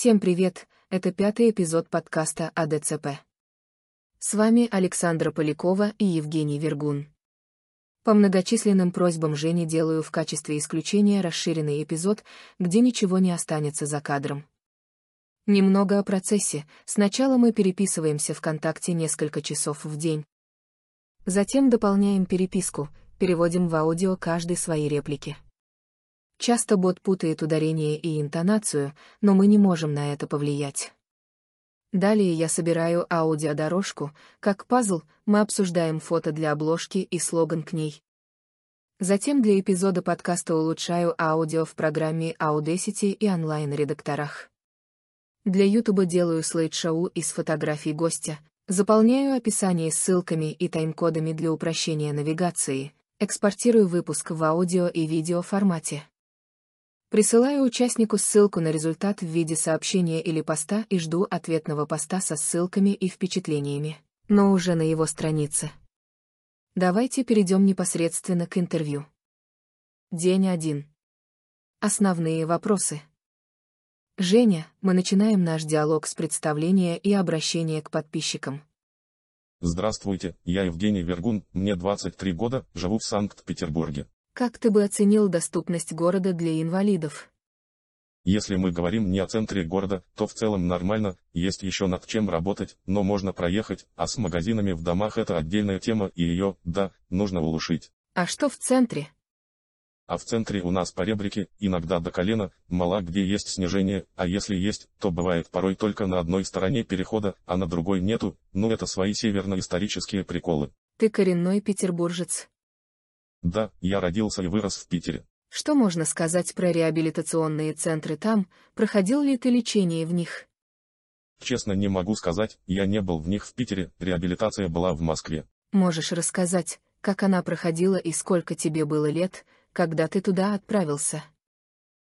Всем привет, это пятый эпизод подкаста АДЦП. С вами Александра Полякова и Евгений Вергун. По многочисленным просьбам Жени делаю в качестве исключения расширенный эпизод, где ничего не останется за кадром. Немного о процессе. Сначала мы переписываемся ВКонтакте несколько часов в день. Затем дополняем переписку, переводим в аудио каждый свои реплики. Часто бот путает ударение и интонацию, но мы не можем на это повлиять. Далее я собираю аудиодорожку, как пазл, мы обсуждаем фото для обложки и слоган к ней. Затем для эпизода подкаста улучшаю аудио в программе Audacity и онлайн-редакторах. Для YouTube делаю слайд-шоу из фотографий гостя, заполняю описание ссылками и тайм-кодами для упрощения навигации, экспортирую выпуск в аудио и видео формате. Присылаю участнику ссылку на результат в виде сообщения или поста и жду ответного поста со ссылками и впечатлениями, но уже на его странице. Давайте перейдем непосредственно к интервью. День один. Основные вопросы. Женя, мы начинаем наш диалог с представления и обращения к подписчикам. Здравствуйте, я Евгений Вергун, мне 23 года, живу в Санкт-Петербурге. Как ты бы оценил доступность города для инвалидов? Если мы говорим не о центре города, то в целом нормально, есть еще над чем работать, но можно проехать, а с магазинами в домах это отдельная тема и ее, да, нужно улучшить. А что в центре? А в центре у нас по ребрике, иногда до колена, мало где есть снижение, а если есть, то бывает порой только на одной стороне перехода, а на другой нету, ну это свои северно-исторические приколы. Ты коренной петербуржец. Да, я родился и вырос в Питере. Что можно сказать про реабилитационные центры там, проходил ли ты лечение в них? Честно не могу сказать, я не был в них в Питере, реабилитация была в Москве. Можешь рассказать, как она проходила и сколько тебе было лет, когда ты туда отправился?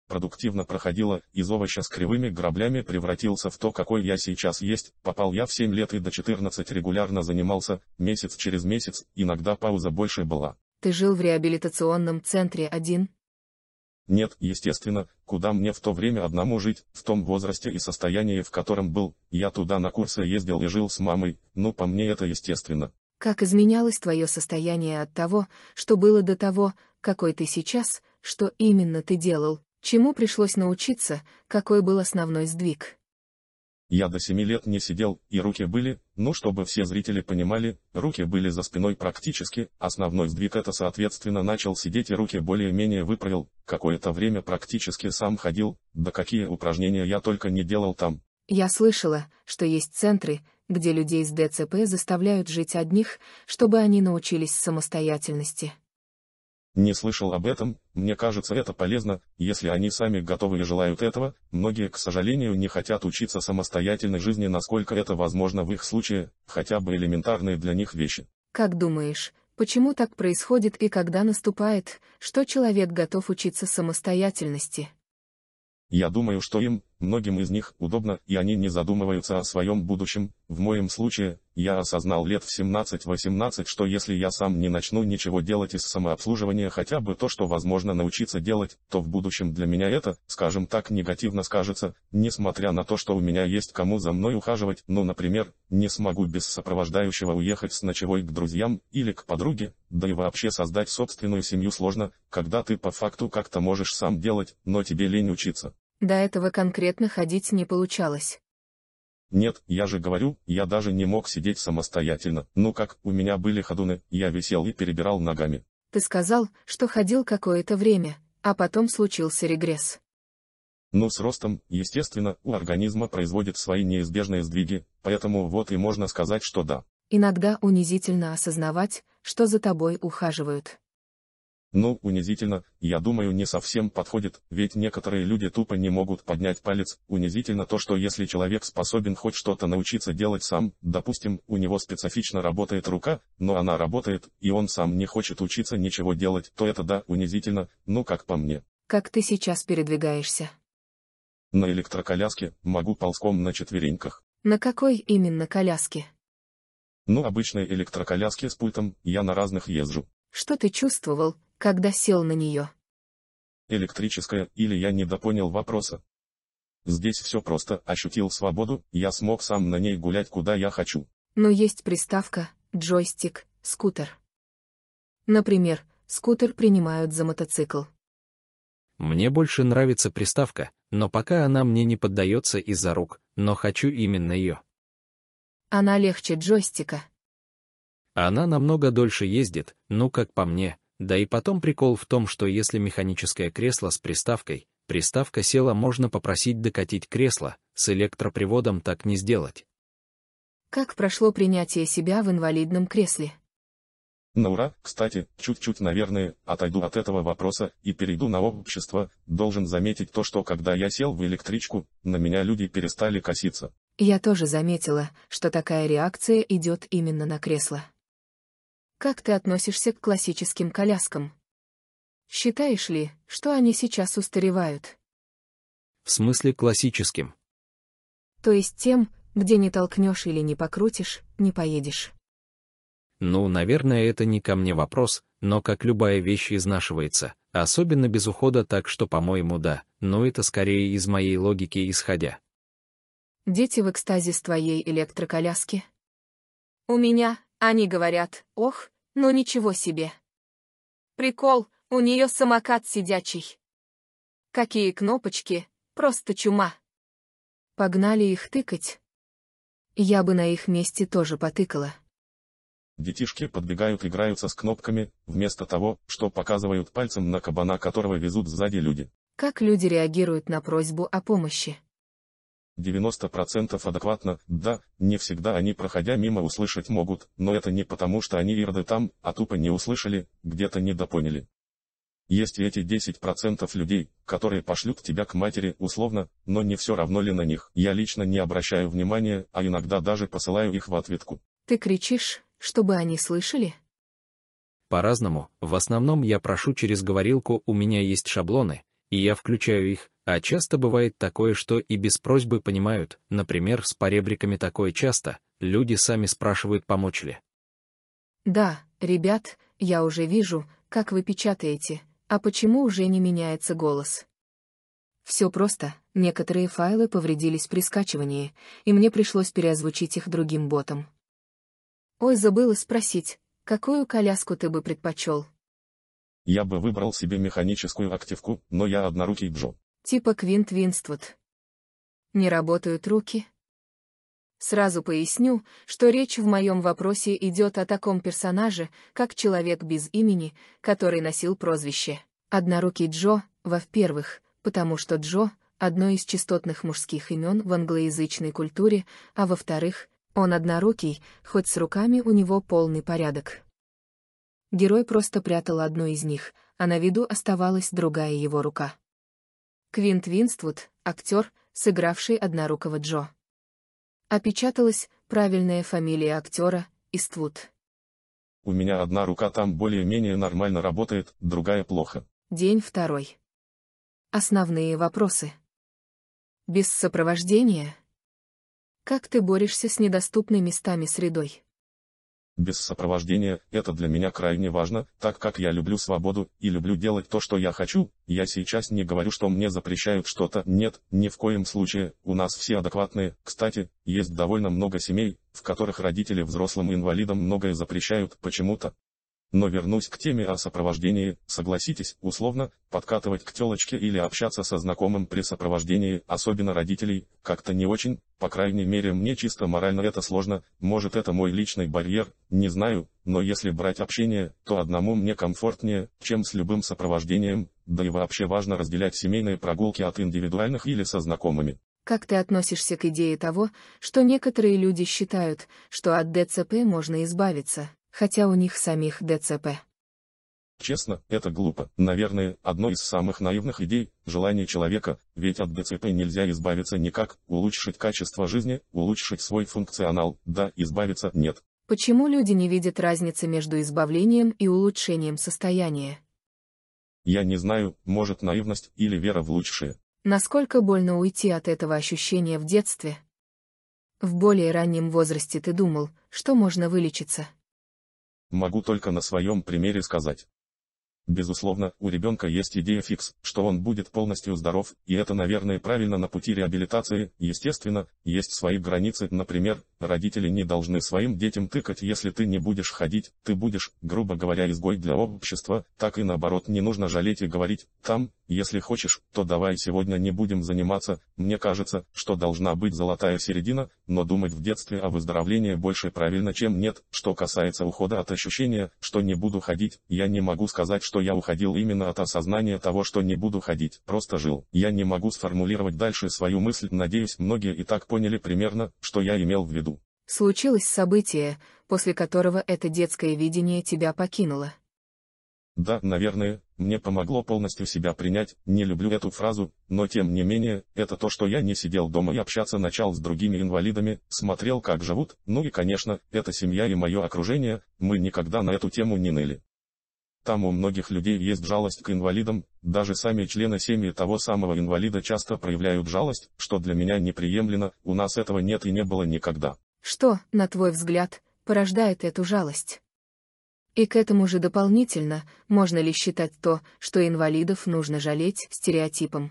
Продуктивно проходила, из овоща с кривыми граблями превратился в то, какой я сейчас есть, попал я в 7 лет и до 14 регулярно занимался, месяц через месяц, иногда пауза больше была. Ты жил в реабилитационном центре один? Нет, естественно, куда мне в то время одному жить, в том возрасте и состоянии, в котором был, я туда на курсы ездил и жил с мамой, ну по мне это естественно. Как изменялось твое состояние от того, что было до того, какой ты сейчас, что именно ты делал, чему пришлось научиться, какой был основной сдвиг? Я до семи лет не сидел, и руки были, ну чтобы все зрители понимали, руки были за спиной практически, основной сдвиг это соответственно начал сидеть и руки более-менее выправил, какое-то время практически сам ходил, да какие упражнения я только не делал там. Я слышала, что есть центры, где людей с ДЦП заставляют жить одних, чтобы они научились самостоятельности. Не слышал об этом, мне кажется это полезно, если они сами готовы и желают этого, многие, к сожалению, не хотят учиться самостоятельной жизни, насколько это возможно в их случае, хотя бы элементарные для них вещи. Как думаешь, почему так происходит и когда наступает, что человек готов учиться самостоятельности? Я думаю, что им, многим из них, удобно, и они не задумываются о своем будущем. В моем случае, я осознал лет в 17-18, что если я сам не начну ничего делать из самообслуживания хотя бы то, что возможно научиться делать, то в будущем для меня это, скажем так, негативно скажется, несмотря на то, что у меня есть кому за мной ухаживать, ну, например, не смогу без сопровождающего уехать с ночевой к друзьям или к подруге, да и вообще создать собственную семью сложно, когда ты по факту как-то можешь сам делать, но тебе лень учиться. До этого конкретно ходить не получалось. Нет, я же говорю, я даже не мог сидеть самостоятельно. Ну как, у меня были ходуны, я висел и перебирал ногами. Ты сказал, что ходил какое-то время, а потом случился регресс. Ну с ростом, естественно, у организма производит свои неизбежные сдвиги, поэтому вот и можно сказать, что да. Иногда унизительно осознавать, что за тобой ухаживают. Ну, унизительно, я думаю, не совсем подходит, ведь некоторые люди тупо не могут поднять палец. Унизительно то, что если человек способен хоть что-то научиться делать сам, допустим, у него специфично работает рука, но она работает, и он сам не хочет учиться ничего делать, то это да, унизительно, ну как по мне. Как ты сейчас передвигаешься? На электроколяске, могу ползком на четвереньках. На какой именно коляске? Ну, обычной электроколяске с пультом, я на разных езжу. Что ты чувствовал, когда сел на нее. Электрическая, или я недопонял вопроса. Здесь все просто, ощутил свободу, я смог сам на ней гулять куда я хочу. Но есть приставка, джойстик, скутер. Например, скутер принимают за мотоцикл. Мне больше нравится приставка, но пока она мне не поддается из-за рук, но хочу именно ее. Она легче джойстика. Она намного дольше ездит, ну как по мне, да и потом прикол в том, что если механическое кресло с приставкой, приставка села можно попросить докатить кресло, с электроприводом так не сделать. Как прошло принятие себя в инвалидном кресле? На ура, кстати, чуть-чуть, наверное, отойду от этого вопроса и перейду на общество, должен заметить то, что когда я сел в электричку, на меня люди перестали коситься. Я тоже заметила, что такая реакция идет именно на кресло. Как ты относишься к классическим коляскам? Считаешь ли, что они сейчас устаревают? В смысле классическим. То есть тем, где не толкнешь или не покрутишь, не поедешь. Ну, наверное, это не ко мне вопрос, но как любая вещь изнашивается, особенно без ухода так что, по-моему, да, но это скорее из моей логики исходя. Дети в экстазе с твоей электроколяски? У меня, они говорят, ох, ну ничего себе. Прикол, у нее самокат сидячий. Какие кнопочки, просто чума. Погнали их тыкать. Я бы на их месте тоже потыкала. Детишки подбегают играются с кнопками, вместо того, что показывают пальцем на кабана, которого везут сзади люди. Как люди реагируют на просьбу о помощи? 90% адекватно, да, не всегда они проходя мимо услышать могут, но это не потому что они ирды там, а тупо не услышали, где-то недопоняли. Есть и эти 10% людей, которые пошлют тебя к матери условно, но не все равно ли на них. Я лично не обращаю внимания, а иногда даже посылаю их в ответку. Ты кричишь, чтобы они слышали? По-разному, в основном я прошу через говорилку, у меня есть шаблоны, и я включаю их, а часто бывает такое, что и без просьбы понимают, например, с поребриками такое часто, люди сами спрашивают, помочь ли. Да, ребят, я уже вижу, как вы печатаете, а почему уже не меняется голос? Все просто, некоторые файлы повредились при скачивании, и мне пришлось переозвучить их другим ботом. Ой, забыла спросить, какую коляску ты бы предпочел? Я бы выбрал себе механическую активку, но я однорукий Джо. Типа Квинт Винствуд. Не работают руки? Сразу поясню, что речь в моем вопросе идет о таком персонаже, как человек без имени, который носил прозвище «Однорукий Джо», во-первых, потому что Джо — одно из частотных мужских имен в англоязычной культуре, а во-вторых, он однорукий, хоть с руками у него полный порядок. Герой просто прятал одну из них, а на виду оставалась другая его рука. Квинт Винствуд — актер, сыгравший однорукого Джо. Опечаталась правильная фамилия актера — Иствуд. У меня одна рука там более-менее нормально работает, другая плохо. День второй. Основные вопросы. Без сопровождения. Как ты борешься с недоступной местами средой? Без сопровождения, это для меня крайне важно, так как я люблю свободу, и люблю делать то, что я хочу, я сейчас не говорю, что мне запрещают что-то, нет, ни в коем случае, у нас все адекватные, кстати, есть довольно много семей, в которых родители взрослым инвалидам многое запрещают почему-то, но вернусь к теме о сопровождении, согласитесь, условно, подкатывать к телочке или общаться со знакомым при сопровождении, особенно родителей, как-то не очень, по крайней мере мне чисто морально это сложно, может это мой личный барьер, не знаю, но если брать общение, то одному мне комфортнее, чем с любым сопровождением, да и вообще важно разделять семейные прогулки от индивидуальных или со знакомыми. Как ты относишься к идее того, что некоторые люди считают, что от ДЦП можно избавиться, хотя у них самих ДЦП. Честно, это глупо. Наверное, одно из самых наивных идей – желание человека, ведь от ДЦП нельзя избавиться никак, улучшить качество жизни, улучшить свой функционал, да, избавиться нет. Почему люди не видят разницы между избавлением и улучшением состояния? Я не знаю, может наивность или вера в лучшее. Насколько больно уйти от этого ощущения в детстве? В более раннем возрасте ты думал, что можно вылечиться. Могу только на своем примере сказать. Безусловно, у ребенка есть идея фикс, что он будет полностью здоров, и это, наверное, правильно на пути реабилитации. Естественно, есть свои границы, например, родители не должны своим детям тыкать, если ты не будешь ходить, ты будешь, грубо говоря, изгой для общества, так и наоборот не нужно жалеть и говорить, там, если хочешь, то давай сегодня не будем заниматься, мне кажется, что должна быть золотая середина, но думать в детстве о выздоровлении больше правильно, чем нет, что касается ухода от ощущения, что не буду ходить, я не могу сказать, что я уходил именно от осознания того, что не буду ходить, просто жил. Я не могу сформулировать дальше свою мысль, надеюсь, многие и так поняли примерно, что я имел в виду. Случилось событие, после которого это детское видение тебя покинуло. Да, наверное, мне помогло полностью себя принять, не люблю эту фразу, но тем не менее, это то, что я не сидел дома и общаться начал с другими инвалидами, смотрел как живут, ну и конечно, это семья и мое окружение, мы никогда на эту тему не ныли. Там у многих людей есть жалость к инвалидам, даже сами члены семьи того самого инвалида часто проявляют жалость, что для меня неприемлемо, у нас этого нет и не было никогда. Что, на твой взгляд, порождает эту жалость? И к этому же дополнительно, можно ли считать то, что инвалидов нужно жалеть, стереотипом?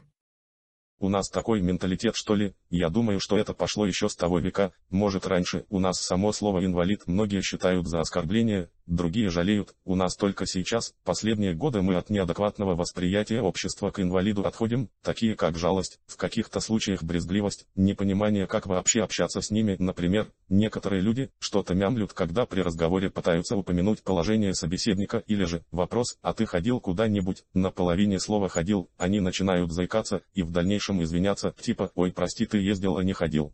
У нас такой менталитет что ли, я думаю, что это пошло еще с того века, может раньше, у нас само слово «инвалид» многие считают за оскорбление, другие жалеют, у нас только сейчас, последние годы мы от неадекватного восприятия общества к инвалиду отходим, такие как жалость, в каких-то случаях брезгливость, непонимание как вообще общаться с ними, например, некоторые люди что-то мямлют, когда при разговоре пытаются упомянуть положение собеседника или же вопрос «а ты ходил куда-нибудь?» на половине слова «ходил», они начинают заикаться и в дальнейшем извиняться, типа «ой прости ты ездил а не ходил».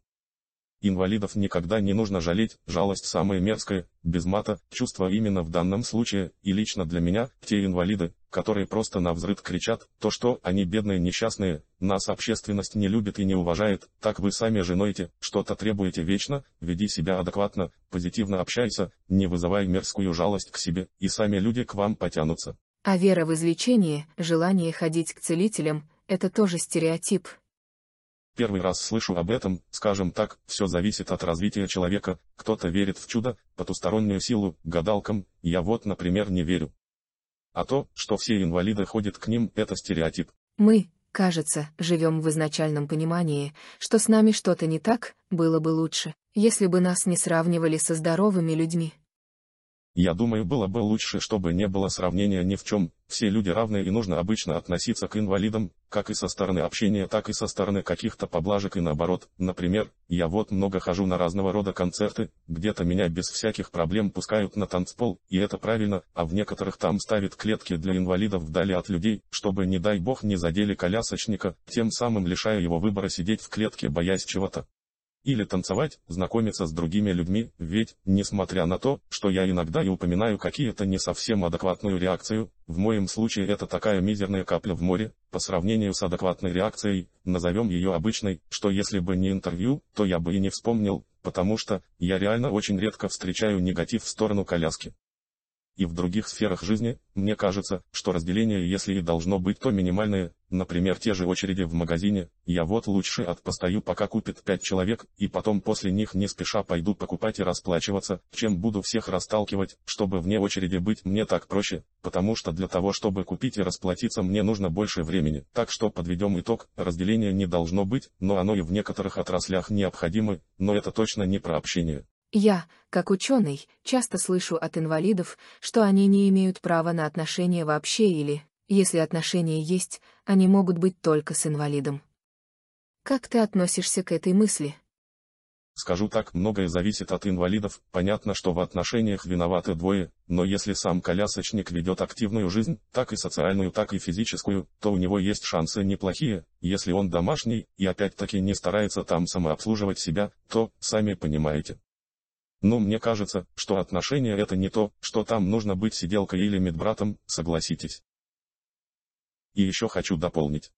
Инвалидов никогда не нужно жалеть, жалость самое мерзкое, без мата, чувство именно в данном случае, и лично для меня, те инвалиды, которые просто на взрыв кричат, то что они бедные несчастные, нас общественность не любит и не уважает, так вы сами же ноете, что-то требуете вечно, веди себя адекватно, позитивно общайся, не вызывай мерзкую жалость к себе, и сами люди к вам потянутся. А вера в излечение, желание ходить к целителям, это тоже стереотип, Первый раз слышу об этом, скажем так, все зависит от развития человека, кто-то верит в чудо, потустороннюю силу, гадалкам, я вот, например, не верю. А то, что все инвалиды ходят к ним, это стереотип. Мы, кажется, живем в изначальном понимании, что с нами что-то не так, было бы лучше, если бы нас не сравнивали со здоровыми людьми. Я думаю, было бы лучше, чтобы не было сравнения ни в чем, все люди равны и нужно обычно относиться к инвалидам, как и со стороны общения, так и со стороны каких-то поблажек и наоборот. Например, я вот много хожу на разного рода концерты, где-то меня без всяких проблем пускают на танцпол, и это правильно, а в некоторых там ставят клетки для инвалидов вдали от людей, чтобы не дай бог не задели колясочника, тем самым лишая его выбора сидеть в клетке, боясь чего-то или танцевать, знакомиться с другими людьми, ведь, несмотря на то, что я иногда и упоминаю какие-то не совсем адекватную реакцию, в моем случае это такая мизерная капля в море, по сравнению с адекватной реакцией, назовем ее обычной, что если бы не интервью, то я бы и не вспомнил, потому что, я реально очень редко встречаю негатив в сторону коляски и в других сферах жизни, мне кажется, что разделение если и должно быть то минимальное, например те же очереди в магазине, я вот лучше отпостою пока купит пять человек, и потом после них не спеша пойду покупать и расплачиваться, чем буду всех расталкивать, чтобы вне очереди быть мне так проще, потому что для того чтобы купить и расплатиться мне нужно больше времени. Так что подведем итог, разделение не должно быть, но оно и в некоторых отраслях необходимо, но это точно не про общение. Я, как ученый, часто слышу от инвалидов, что они не имеют права на отношения вообще или, если отношения есть, они могут быть только с инвалидом. Как ты относишься к этой мысли? Скажу так, многое зависит от инвалидов, понятно, что в отношениях виноваты двое, но если сам колясочник ведет активную жизнь, так и социальную, так и физическую, то у него есть шансы неплохие, если он домашний и опять-таки не старается там самообслуживать себя, то, сами понимаете. Но мне кажется, что отношения это не то, что там нужно быть сиделкой или медбратом, согласитесь. И еще хочу дополнить.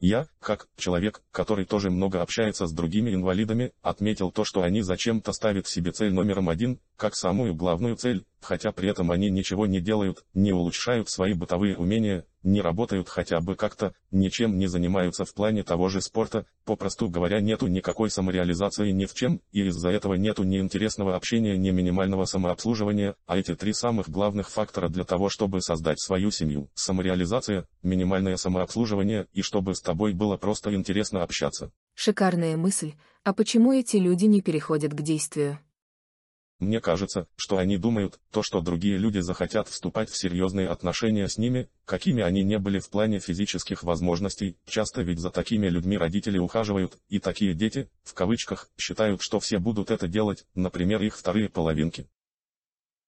Я, как человек, который тоже много общается с другими инвалидами, отметил то, что они зачем-то ставят себе цель номером один, как самую главную цель, хотя при этом они ничего не делают, не улучшают свои бытовые умения, не работают хотя бы как-то, ничем не занимаются в плане того же спорта, попросту говоря нету никакой самореализации ни в чем, и из-за этого нету ни интересного общения, ни минимального самообслуживания, а эти три самых главных фактора для того, чтобы создать свою семью. Самореализация, минимальное самообслуживание и чтобы с тобой было просто интересно общаться. Шикарная мысль, а почему эти люди не переходят к действию? Мне кажется, что они думают, то что другие люди захотят вступать в серьезные отношения с ними, какими они не были в плане физических возможностей, часто ведь за такими людьми родители ухаживают, и такие дети, в кавычках, считают, что все будут это делать, например их вторые половинки.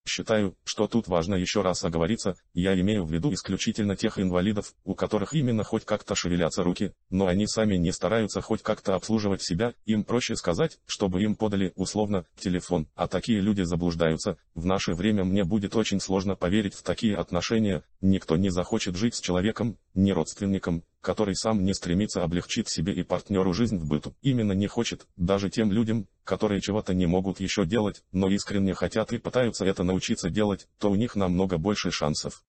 Считаю, что тут важно еще раз оговориться, я имею в виду исключительно тех инвалидов, у которых именно хоть как-то шевелятся руки, но они сами не стараются хоть как-то обслуживать себя, им проще сказать, чтобы им подали, условно, телефон, а такие люди заблуждаются, в наше время мне будет очень сложно поверить в такие отношения, никто не захочет жить с человеком, не родственником, который сам не стремится облегчить себе и партнеру жизнь в быту. Именно не хочет, даже тем людям, которые чего-то не могут еще делать, но искренне хотят и пытаются это научиться делать, то у них намного больше шансов.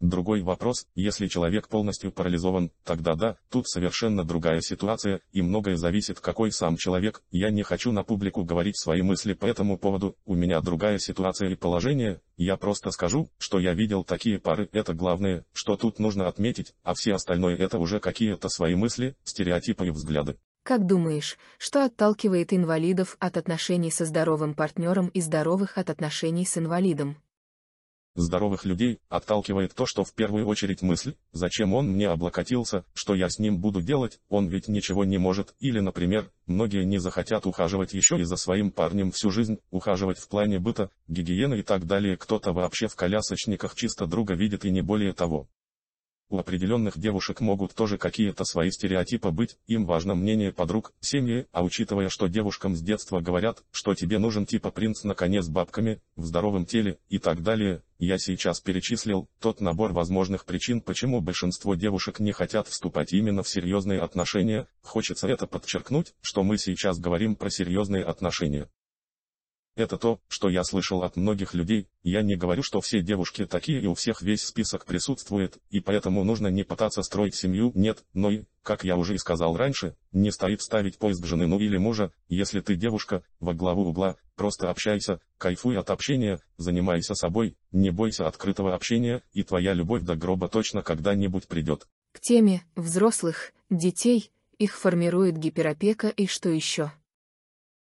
Другой вопрос, если человек полностью парализован, тогда да, тут совершенно другая ситуация, и многое зависит какой сам человек, я не хочу на публику говорить свои мысли по этому поводу, у меня другая ситуация и положение, я просто скажу, что я видел такие пары, это главное, что тут нужно отметить, а все остальное это уже какие-то свои мысли, стереотипы и взгляды. Как думаешь, что отталкивает инвалидов от отношений со здоровым партнером и здоровых от отношений с инвалидом? Здоровых людей отталкивает то, что в первую очередь мысль, зачем он мне облокотился, что я с ним буду делать, он ведь ничего не может, или, например, многие не захотят ухаживать еще и за своим парнем всю жизнь, ухаживать в плане быта, гигиены и так далее, кто-то вообще в колясочниках чисто друга видит и не более того. У определенных девушек могут тоже какие-то свои стереотипы быть, им важно мнение подруг, семьи, а учитывая, что девушкам с детства говорят, что тебе нужен типа принц на коне с бабками, в здоровом теле и так далее, я сейчас перечислил тот набор возможных причин, почему большинство девушек не хотят вступать именно в серьезные отношения, хочется это подчеркнуть, что мы сейчас говорим про серьезные отношения. Это то, что я слышал от многих людей, я не говорю, что все девушки такие и у всех весь список присутствует, и поэтому нужно не пытаться строить семью, нет, но и, как я уже и сказал раньше, не стоит ставить поиск жены ну или мужа, если ты девушка, во главу угла, просто общайся, кайфуй от общения, занимайся собой, не бойся открытого общения, и твоя любовь до гроба точно когда-нибудь придет. К теме взрослых, детей, их формирует гиперопека и что еще?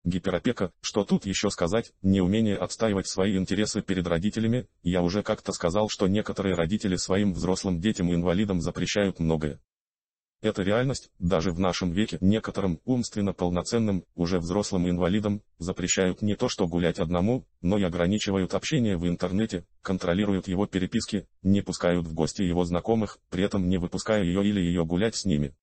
Гиперопека, что тут еще сказать, неумение отстаивать свои интересы перед родителями, я уже как-то сказал, что некоторые родители своим взрослым детям и инвалидам запрещают многое. Это реальность, даже в нашем веке некоторым умственно полноценным, уже взрослым инвалидам, запрещают не то что гулять одному, но и ограничивают общение в интернете, контролируют его переписки, не пускают в гости его знакомых, при этом не выпуская ее или ее гулять с ними.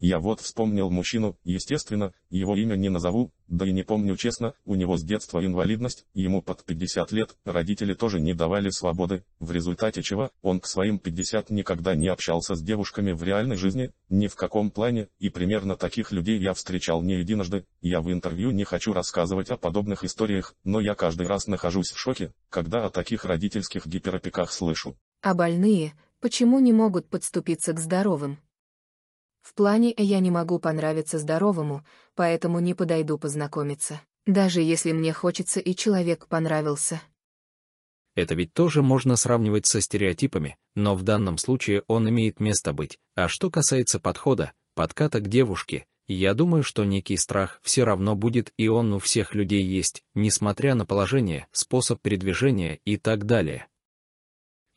Я вот вспомнил мужчину, естественно, его имя не назову, да и не помню честно, у него с детства инвалидность, ему под 50 лет, родители тоже не давали свободы, в результате чего, он к своим 50 никогда не общался с девушками в реальной жизни, ни в каком плане, и примерно таких людей я встречал не единожды, я в интервью не хочу рассказывать о подобных историях, но я каждый раз нахожусь в шоке, когда о таких родительских гиперопеках слышу. А больные, почему не могут подступиться к здоровым? В плане я не могу понравиться здоровому, поэтому не подойду познакомиться, даже если мне хочется и человек понравился. Это ведь тоже можно сравнивать со стереотипами, но в данном случае он имеет место быть. А что касается подхода, подката к девушке, я думаю, что некий страх все равно будет и он у всех людей есть, несмотря на положение, способ передвижения и так далее.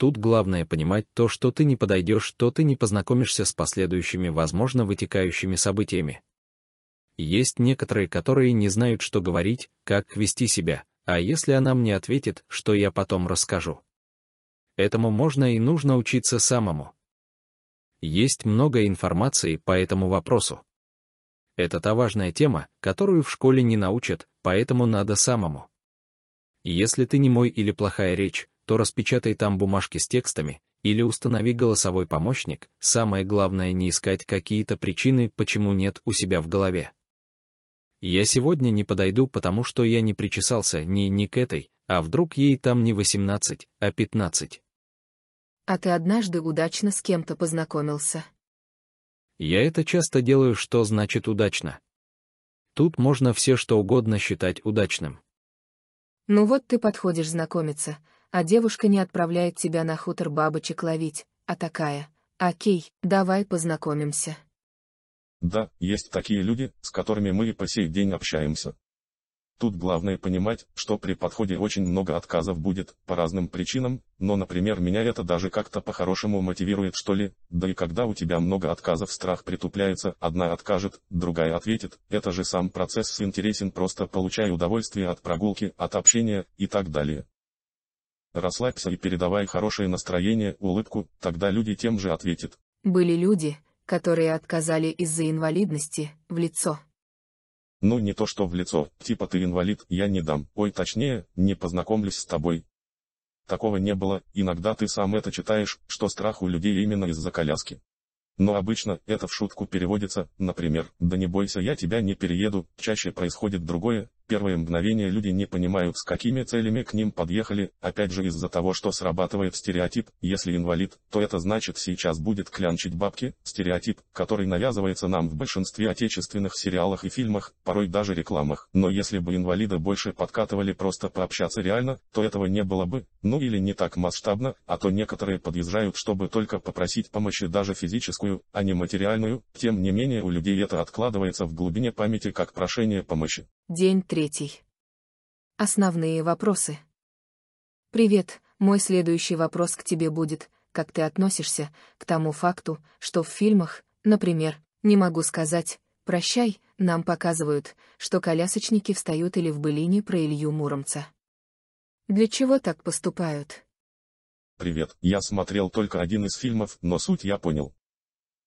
Тут главное понимать то, что ты не подойдешь, то ты не познакомишься с последующими, возможно, вытекающими событиями. Есть некоторые, которые не знают, что говорить, как вести себя, а если она мне ответит, что я потом расскажу. Этому можно и нужно учиться самому. Есть много информации по этому вопросу. Это та важная тема, которую в школе не научат, поэтому надо самому. Если ты не мой или плохая речь, то распечатай там бумажки с текстами, или установи голосовой помощник, самое главное не искать какие-то причины, почему нет у себя в голове. Я сегодня не подойду, потому что я не причесался ни, ни к этой, а вдруг ей там не 18, а 15. А ты однажды удачно с кем-то познакомился. Я это часто делаю, что значит удачно. Тут можно все что угодно считать удачным. Ну вот ты подходишь знакомиться, а девушка не отправляет тебя на хутор бабочек ловить, а такая, окей, давай познакомимся. Да, есть такие люди, с которыми мы и по сей день общаемся. Тут главное понимать, что при подходе очень много отказов будет, по разным причинам, но, например, меня это даже как-то по-хорошему мотивирует что ли, да и когда у тебя много отказов страх притупляется, одна откажет, другая ответит, это же сам процесс интересен просто получай удовольствие от прогулки, от общения, и так далее. Расслабься и передавай хорошее настроение, улыбку, тогда люди тем же ответят. Были люди, которые отказали из-за инвалидности, в лицо. Ну не то что в лицо, типа ты инвалид, я не дам, ой точнее, не познакомлюсь с тобой. Такого не было, иногда ты сам это читаешь, что страх у людей именно из-за коляски. Но обычно это в шутку переводится, например, «Да не бойся, я тебя не перееду», чаще происходит другое, первые мгновения люди не понимают, с какими целями к ним подъехали, опять же из-за того, что срабатывает стереотип, если инвалид, то это значит сейчас будет клянчить бабки, стереотип, который навязывается нам в большинстве отечественных сериалах и фильмах, порой даже рекламах. Но если бы инвалида больше подкатывали просто пообщаться реально, то этого не было бы, ну или не так масштабно, а то некоторые подъезжают, чтобы только попросить помощи даже физическую, а не материальную, тем не менее у людей это откладывается в глубине памяти как прошение помощи. День третий. Основные вопросы. Привет, мой следующий вопрос к тебе будет, как ты относишься к тому факту, что в фильмах, например, не могу сказать, прощай, нам показывают, что колясочники встают или в былине про Илью Муромца. Для чего так поступают? Привет, я смотрел только один из фильмов, но суть я понял.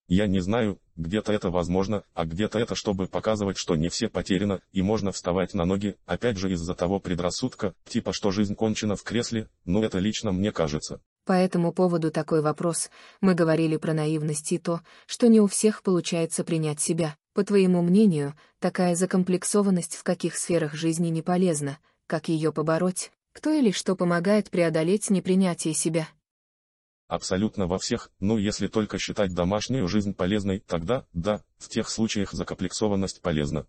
Я не знаю, где-то это возможно, а где-то это чтобы показывать, что не все потеряно, и можно вставать на ноги, опять же из-за того предрассудка, типа что жизнь кончена в кресле, ну это лично мне кажется. По этому поводу такой вопрос. Мы говорили про наивность и то, что не у всех получается принять себя. По твоему мнению, такая закомплексованность в каких сферах жизни не полезна, как ее побороть? Кто или что помогает преодолеть непринятие себя? Абсолютно во всех, ну если только считать домашнюю жизнь полезной, тогда, да, в тех случаях закомплексованность полезна.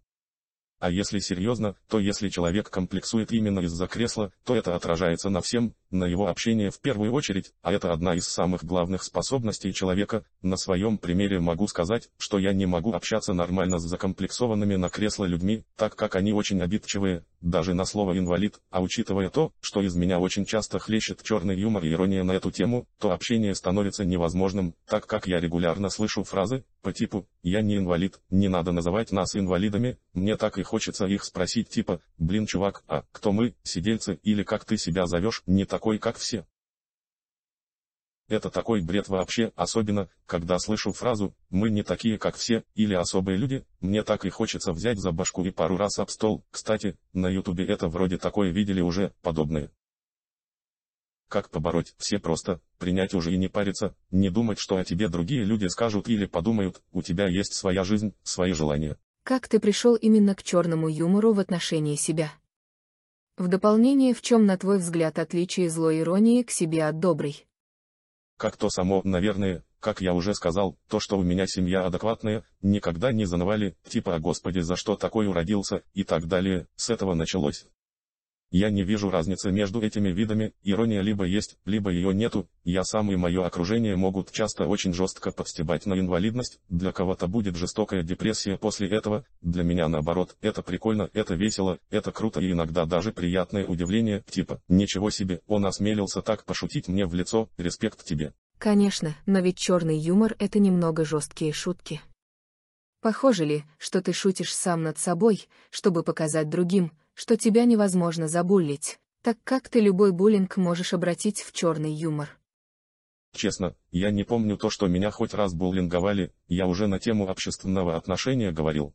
А если серьезно, то если человек комплексует именно из-за кресла, то это отражается на всем, на его общение в первую очередь, а это одна из самых главных способностей человека. На своем примере могу сказать, что я не могу общаться нормально с закомплексованными на кресло людьми, так как они очень обидчивые, даже на слово «инвалид», а учитывая то, что из меня очень часто хлещет черный юмор и ирония на эту тему, то общение становится невозможным, так как я регулярно слышу фразы, по типу «я не инвалид, не надо называть нас инвалидами», мне так и хочется их спросить типа «блин чувак, а кто мы, сидельцы или как ты себя зовешь, не такой как все». Это такой бред вообще, особенно, когда слышу фразу «мы не такие как все» или «особые люди», мне так и хочется взять за башку и пару раз об стол. Кстати, на ютубе это вроде такое видели уже, подобное. Как побороть? Все просто, принять уже и не париться, не думать, что о тебе другие люди скажут или подумают, у тебя есть своя жизнь, свои желания. Как ты пришел именно к черному юмору в отношении себя? В дополнение, в чем, на твой взгляд, отличие злой иронии к себе от доброй? Как то само, наверное, как я уже сказал, то, что у меня семья адекватная, никогда не занывали, типа «Господи, за что такой уродился» и так далее, с этого началось. Я не вижу разницы между этими видами, ирония либо есть, либо ее нету, я сам и мое окружение могут часто очень жестко подстебать на инвалидность, для кого-то будет жестокая депрессия после этого, для меня наоборот, это прикольно, это весело, это круто и иногда даже приятное удивление, типа, ничего себе, он осмелился так пошутить мне в лицо, респект тебе. Конечно, но ведь черный юмор — это немного жесткие шутки. Похоже ли, что ты шутишь сам над собой, чтобы показать другим, что тебя невозможно забуллить, так как ты любой буллинг можешь обратить в черный юмор. Честно, я не помню то, что меня хоть раз буллинговали, я уже на тему общественного отношения говорил.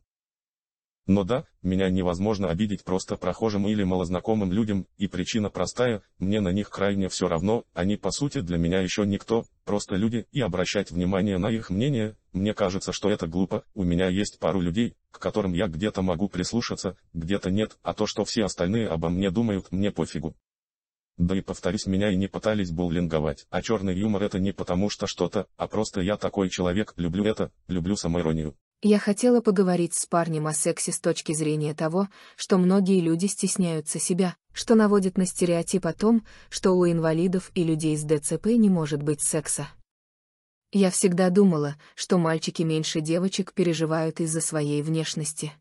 Но да, меня невозможно обидеть просто прохожим или малознакомым людям, и причина простая, мне на них крайне все равно, они по сути для меня еще никто, просто люди, и обращать внимание на их мнение, мне кажется, что это глупо, у меня есть пару людей, к которым я где-то могу прислушаться, где-то нет, а то, что все остальные обо мне думают, мне пофигу. Да и повторюсь, меня и не пытались буллинговать, а черный юмор это не потому что что-то, а просто я такой человек, люблю это, люблю самоиронию. Я хотела поговорить с парнем о сексе с точки зрения того, что многие люди стесняются себя, что наводит на стереотип о том, что у инвалидов и людей с ДЦП не может быть секса. Я всегда думала, что мальчики меньше девочек переживают из-за своей внешности.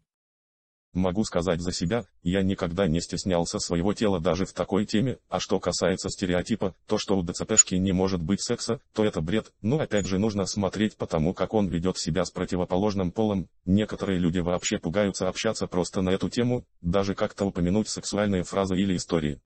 Могу сказать за себя, я никогда не стеснялся своего тела даже в такой теме, а что касается стереотипа, то что у ДЦПшки не может быть секса, то это бред, но опять же нужно смотреть по тому, как он ведет себя с противоположным полом, некоторые люди вообще пугаются общаться просто на эту тему, даже как-то упомянуть сексуальные фразы или истории.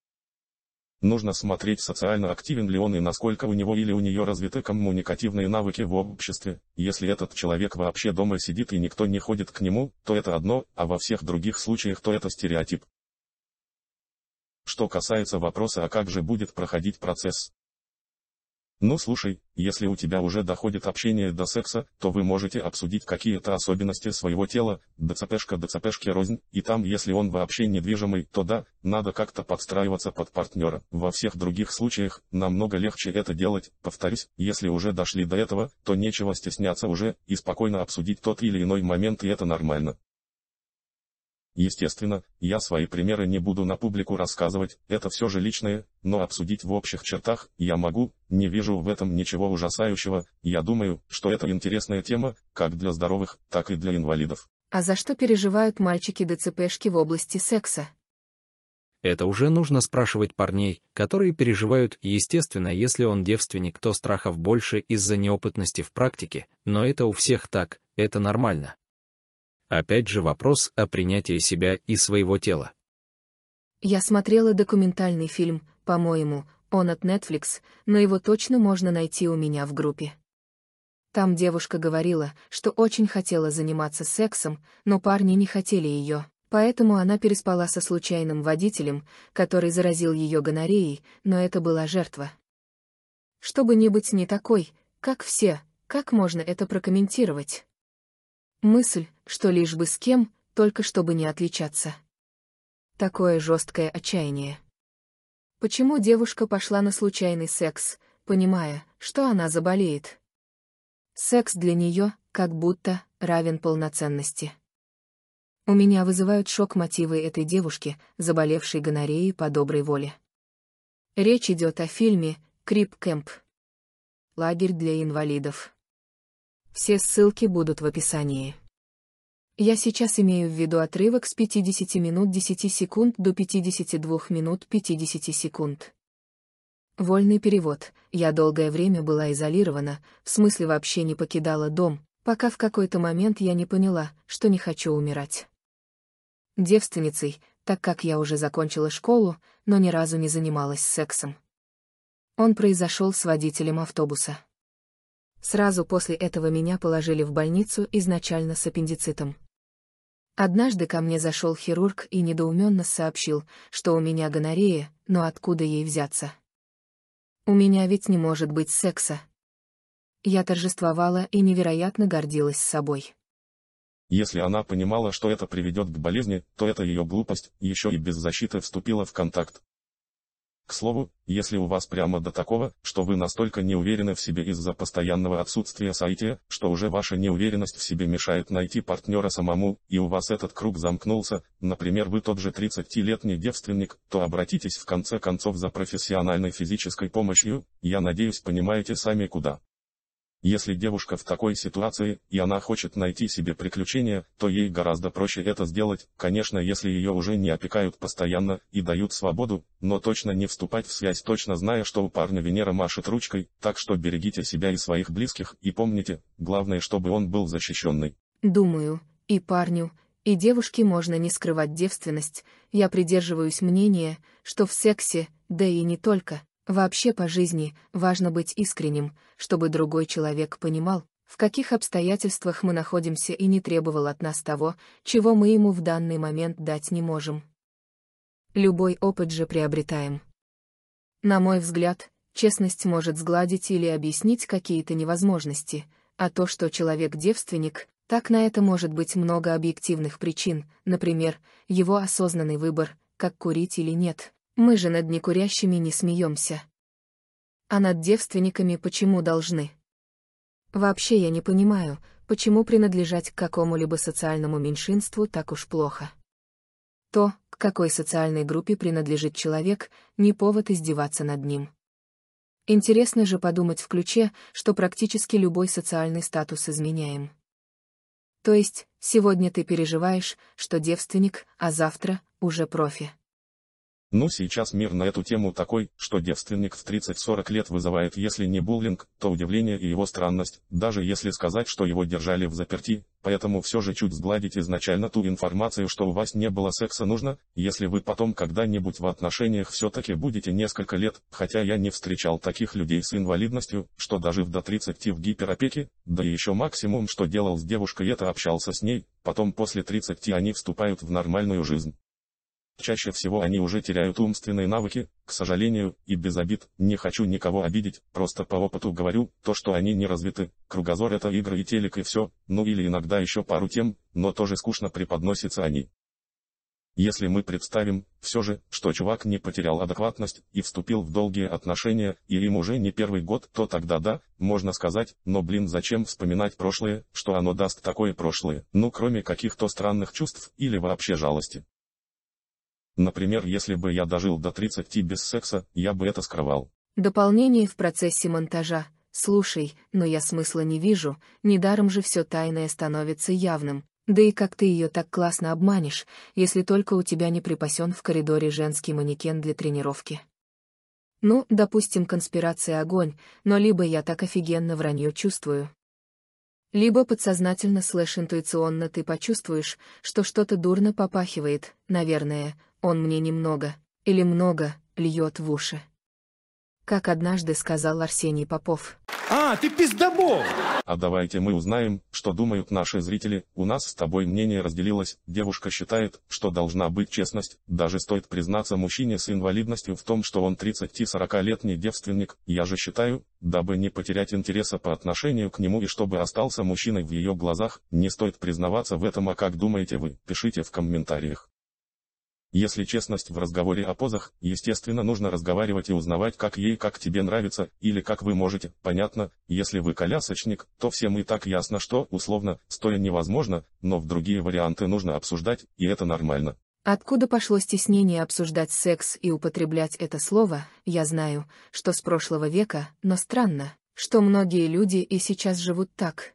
Нужно смотреть, социально активен ли он и насколько у него или у нее развиты коммуникативные навыки в обществе. Если этот человек вообще дома сидит и никто не ходит к нему, то это одно, а во всех других случаях то это стереотип. Что касается вопроса, а как же будет проходить процесс, ну слушай, если у тебя уже доходит общение до секса, то вы можете обсудить какие-то особенности своего тела, ДЦПшка ДЦПшки рознь, и там если он вообще недвижимый, то да, надо как-то подстраиваться под партнера. Во всех других случаях, намного легче это делать, повторюсь, если уже дошли до этого, то нечего стесняться уже, и спокойно обсудить тот или иной момент и это нормально. Естественно, я свои примеры не буду на публику рассказывать, это все же личное, но обсудить в общих чертах я могу, не вижу в этом ничего ужасающего, я думаю, что это интересная тема, как для здоровых, так и для инвалидов. А за что переживают мальчики-ДЦПшки в области секса? Это уже нужно спрашивать парней, которые переживают, естественно, если он девственник, то страхов больше из-за неопытности в практике, но это у всех так, это нормально. Опять же вопрос о принятии себя и своего тела. Я смотрела документальный фильм, по-моему, он от Netflix, но его точно можно найти у меня в группе. Там девушка говорила, что очень хотела заниматься сексом, но парни не хотели ее, поэтому она переспала со случайным водителем, который заразил ее гонореей, но это была жертва. Чтобы не быть не такой, как все, как можно это прокомментировать? Мысль, что лишь бы с кем, только чтобы не отличаться. Такое жесткое отчаяние. Почему девушка пошла на случайный секс, понимая, что она заболеет? Секс для нее, как будто, равен полноценности. У меня вызывают шок мотивы этой девушки, заболевшей гонореей по доброй воле. Речь идет о фильме «Крип Кэмп». Лагерь для инвалидов. Все ссылки будут в описании. Я сейчас имею в виду отрывок с 50 минут 10 секунд до 52 минут 50 секунд. Вольный перевод. Я долгое время была изолирована, в смысле вообще не покидала дом, пока в какой-то момент я не поняла, что не хочу умирать. Девственницей, так как я уже закончила школу, но ни разу не занималась сексом. Он произошел с водителем автобуса. Сразу после этого меня положили в больницу изначально с аппендицитом. Однажды ко мне зашел хирург и недоуменно сообщил, что у меня гонорея, но откуда ей взяться? У меня ведь не может быть секса. Я торжествовала и невероятно гордилась собой. Если она понимала, что это приведет к болезни, то это ее глупость, еще и без защиты вступила в контакт. К слову, если у вас прямо до такого, что вы настолько не уверены в себе из-за постоянного отсутствия сайте, что уже ваша неуверенность в себе мешает найти партнера самому, и у вас этот круг замкнулся, например, вы тот же 30-летний девственник, то обратитесь в конце концов за профессиональной физической помощью, я надеюсь понимаете сами куда. Если девушка в такой ситуации, и она хочет найти себе приключения, то ей гораздо проще это сделать, конечно, если ее уже не опекают постоянно и дают свободу, но точно не вступать в связь, точно зная, что у парня Венера машет ручкой, так что берегите себя и своих близких, и помните, главное, чтобы он был защищенный. Думаю, и парню, и девушке можно не скрывать девственность, я придерживаюсь мнения, что в сексе, да и не только, Вообще по жизни важно быть искренним, чтобы другой человек понимал, в каких обстоятельствах мы находимся и не требовал от нас того, чего мы ему в данный момент дать не можем. Любой опыт же приобретаем. На мой взгляд, честность может сгладить или объяснить какие-то невозможности, а то, что человек девственник, Так на это может быть много объективных причин, например, его осознанный выбор, как курить или нет. Мы же над некурящими не смеемся. А над девственниками почему должны? Вообще я не понимаю, почему принадлежать к какому-либо социальному меньшинству так уж плохо. То, к какой социальной группе принадлежит человек, не повод издеваться над ним. Интересно же подумать в ключе, что практически любой социальный статус изменяем. То есть, сегодня ты переживаешь, что девственник, а завтра уже профи. Ну сейчас мир на эту тему такой, что девственник в 30-40 лет вызывает если не буллинг, то удивление и его странность, даже если сказать, что его держали в заперти, поэтому все же чуть сгладить изначально ту информацию, что у вас не было секса нужно, если вы потом когда-нибудь в отношениях все-таки будете несколько лет, хотя я не встречал таких людей с инвалидностью, что дожив до 30 в гиперопеке, да и еще максимум, что делал с девушкой это общался с ней, потом после 30 они вступают в нормальную жизнь. Чаще всего они уже теряют умственные навыки, к сожалению, и без обид, не хочу никого обидеть, просто по опыту говорю, то что они не развиты, кругозор это игры и телек и все, ну или иногда еще пару тем, но тоже скучно преподносятся они. Если мы представим, все же, что чувак не потерял адекватность и вступил в долгие отношения, и им уже не первый год, то тогда да, можно сказать, но блин зачем вспоминать прошлое, что оно даст такое прошлое, ну кроме каких-то странных чувств или вообще жалости. Например, если бы я дожил до 30 без секса, я бы это скрывал. Дополнение в процессе монтажа. Слушай, но я смысла не вижу, недаром же все тайное становится явным. Да и как ты ее так классно обманешь, если только у тебя не припасен в коридоре женский манекен для тренировки. Ну, допустим, конспирация огонь, но либо я так офигенно вранье чувствую. Либо подсознательно слэш интуиционно ты почувствуешь, что что-то дурно попахивает, наверное, он мне немного, или много, льет в уши. Как однажды сказал Арсений Попов. А, ты пиздобол! А давайте мы узнаем, что думают наши зрители. У нас с тобой мнение разделилось. Девушка считает, что должна быть честность. Даже стоит признаться мужчине с инвалидностью в том, что он 30-40-летний девственник. Я же считаю, дабы не потерять интереса по отношению к нему и чтобы остался мужчиной в ее глазах, не стоит признаваться в этом. А как думаете вы? Пишите в комментариях. Если честность в разговоре о позах, естественно нужно разговаривать и узнавать, как ей, как тебе нравится, или как вы можете. Понятно, если вы колясочник, то всем и так ясно, что, условно, стоя невозможно, но в другие варианты нужно обсуждать, и это нормально. Откуда пошло стеснение обсуждать секс и употреблять это слово, я знаю, что с прошлого века, но странно, что многие люди и сейчас живут так.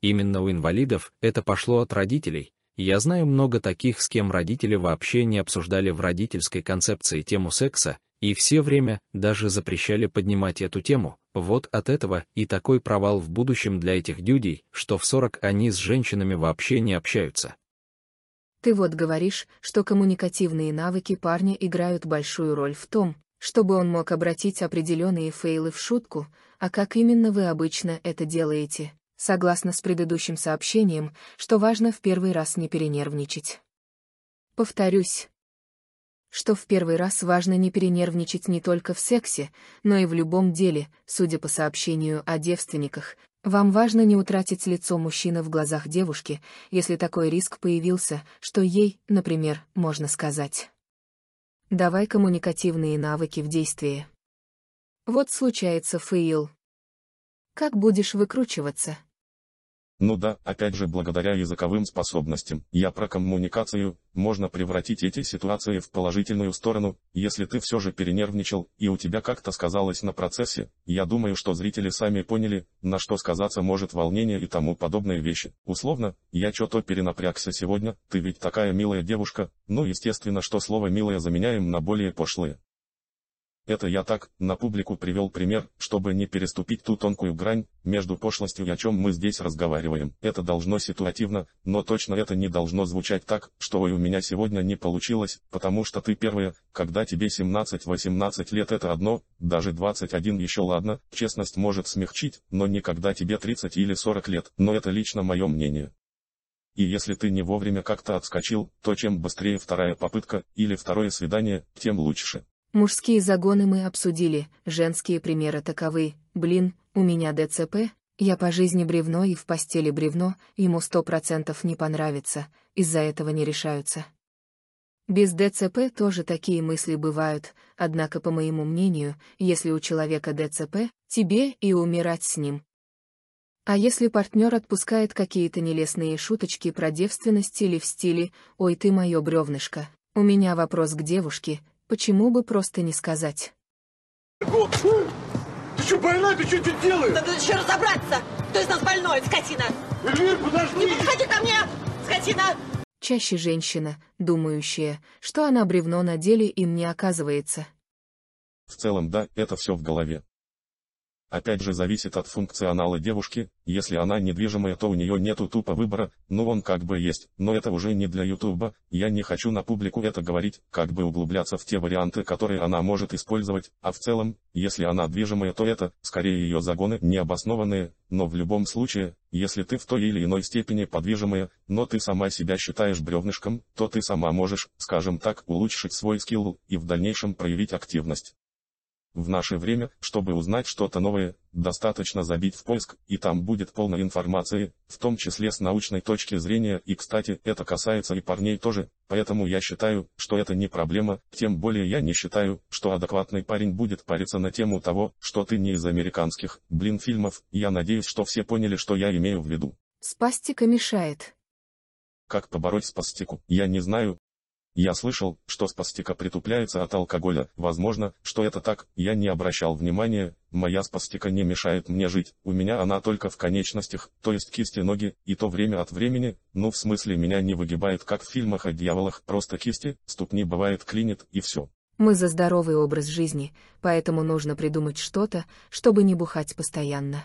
Именно у инвалидов это пошло от родителей, я знаю много таких, с кем родители вообще не обсуждали в родительской концепции тему секса, и все время даже запрещали поднимать эту тему. Вот от этого и такой провал в будущем для этих дюдей, что в 40 они с женщинами вообще не общаются. Ты вот говоришь, что коммуникативные навыки парня играют большую роль в том, чтобы он мог обратить определенные фейлы в шутку, а как именно вы обычно это делаете? Согласно с предыдущим сообщением, что важно в первый раз не перенервничать. Повторюсь, что в первый раз важно не перенервничать не только в сексе, но и в любом деле, судя по сообщению о девственниках, вам важно не утратить лицо мужчины в глазах девушки, если такой риск появился, что ей, например, можно сказать. Давай коммуникативные навыки в действии. Вот случается fail. Как будешь выкручиваться? Ну да, опять же благодаря языковым способностям. Я про коммуникацию, можно превратить эти ситуации в положительную сторону, если ты все же перенервничал, и у тебя как-то сказалось на процессе, я думаю, что зрители сами поняли, на что сказаться может волнение и тому подобные вещи. Условно, я что-то перенапрягся сегодня, ты ведь такая милая девушка, ну естественно, что слово «милая» заменяем на более пошлые. Это я так, на публику привел пример, чтобы не переступить ту тонкую грань, между пошлостью и о чем мы здесь разговариваем. Это должно ситуативно, но точно это не должно звучать так, что ой у меня сегодня не получилось, потому что ты первая, когда тебе 17-18 лет это одно, даже 21 еще ладно, честность может смягчить, но не когда тебе 30 или 40 лет, но это лично мое мнение. И если ты не вовремя как-то отскочил, то чем быстрее вторая попытка, или второе свидание, тем лучше. Мужские загоны мы обсудили, женские примеры таковы. Блин, у меня ДЦП, Я по жизни бревно и в постели бревно, ему сто процентов не понравится, из-за этого не решаются. Без ДЦП тоже такие мысли бывают, однако, по моему мнению, если у человека ДЦП, тебе и умирать с ним. А если партнер отпускает какие-то нелестные шуточки про девственность или в стиле «Ой, ты мое бревнышко», у меня вопрос к девушке, почему бы просто не сказать? Ты что, больной? Ты что, что делаешь? Надо еще разобраться, кто из нас больной, скотина! Эльвир, подожди! Не подходи ко мне, скотина! Чаще женщина, думающая, что она бревно на деле им не оказывается. В целом да, это все в голове. Опять же зависит от функционала девушки, если она недвижимая, то у нее нету тупо выбора, ну он как бы есть, но это уже не для ютуба, я не хочу на публику это говорить, как бы углубляться в те варианты, которые она может использовать, а в целом, если она движимая, то это, скорее ее загоны необоснованные, но в любом случае, если ты в той или иной степени подвижимая, но ты сама себя считаешь бревнышком, то ты сама можешь, скажем так, улучшить свой скилл и в дальнейшем проявить активность. В наше время, чтобы узнать что-то новое, достаточно забить в поиск, и там будет полно информации, в том числе с научной точки зрения, и кстати, это касается и парней тоже, поэтому я считаю, что это не проблема, тем более я не считаю, что адекватный парень будет париться на тему того, что ты не из американских, блин, фильмов, я надеюсь, что все поняли, что я имею в виду. Спастика мешает. Как побороть спастику, я не знаю, я слышал, что спастика притупляется от алкоголя. Возможно, что это так, я не обращал внимания, моя спастика не мешает мне жить, у меня она только в конечностях, то есть кисти ноги, и то время от времени, ну в смысле меня не выгибает как в фильмах о дьяволах, просто кисти, ступни бывает клинит и все. Мы за здоровый образ жизни, поэтому нужно придумать что-то, чтобы не бухать постоянно.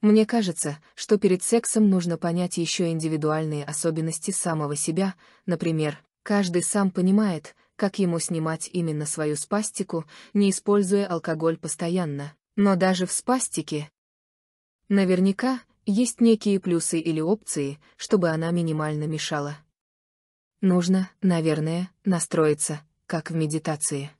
Мне кажется, что перед сексом нужно понять еще индивидуальные особенности самого себя, например, Каждый сам понимает, как ему снимать именно свою спастику, не используя алкоголь постоянно. Но даже в спастике наверняка есть некие плюсы или опции, чтобы она минимально мешала. Нужно, наверное, настроиться, как в медитации.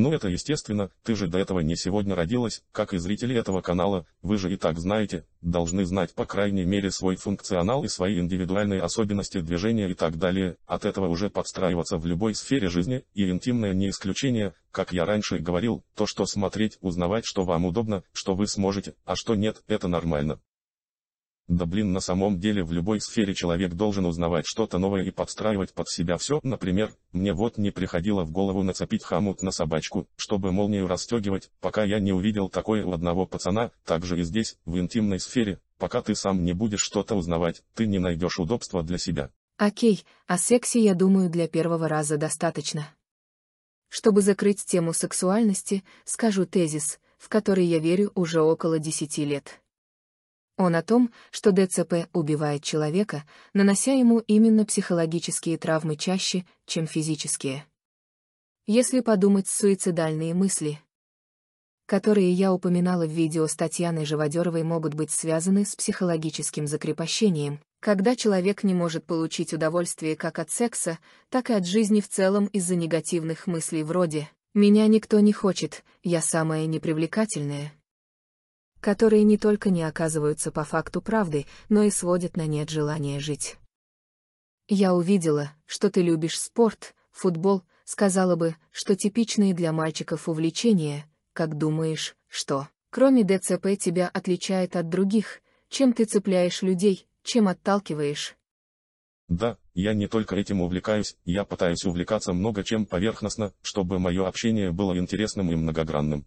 Ну это естественно, ты же до этого не сегодня родилась, как и зрители этого канала, вы же и так знаете, должны знать по крайней мере свой функционал и свои индивидуальные особенности движения и так далее, от этого уже подстраиваться в любой сфере жизни, и интимное не исключение, как я раньше говорил, то что смотреть, узнавать, что вам удобно, что вы сможете, а что нет, это нормально. Да блин, на самом деле в любой сфере человек должен узнавать что-то новое и подстраивать под себя все. Например, мне вот не приходило в голову нацепить хомут на собачку, чтобы молнию расстегивать, пока я не увидел такое у одного пацана, также и здесь, в интимной сфере, пока ты сам не будешь что-то узнавать, ты не найдешь удобства для себя. Окей, о сексе я думаю для первого раза достаточно. Чтобы закрыть тему сексуальности, скажу тезис, в который я верю уже около десяти лет. Он о том, что ДЦП убивает человека, нанося ему именно психологические травмы чаще, чем физические. Если подумать суицидальные мысли, которые я упоминала в видео с Татьяной Живодеровой, могут быть связаны с психологическим закрепощением, когда человек не может получить удовольствие как от секса, так и от жизни в целом из-за негативных мыслей вроде «меня никто не хочет, я самая непривлекательная» которые не только не оказываются по факту правды, но и сводят на нет желание жить. Я увидела, что ты любишь спорт, футбол, сказала бы, что типичные для мальчиков увлечения, как думаешь, что, кроме ДЦП тебя отличает от других, чем ты цепляешь людей, чем отталкиваешь? Да, я не только этим увлекаюсь, я пытаюсь увлекаться много чем поверхностно, чтобы мое общение было интересным и многогранным.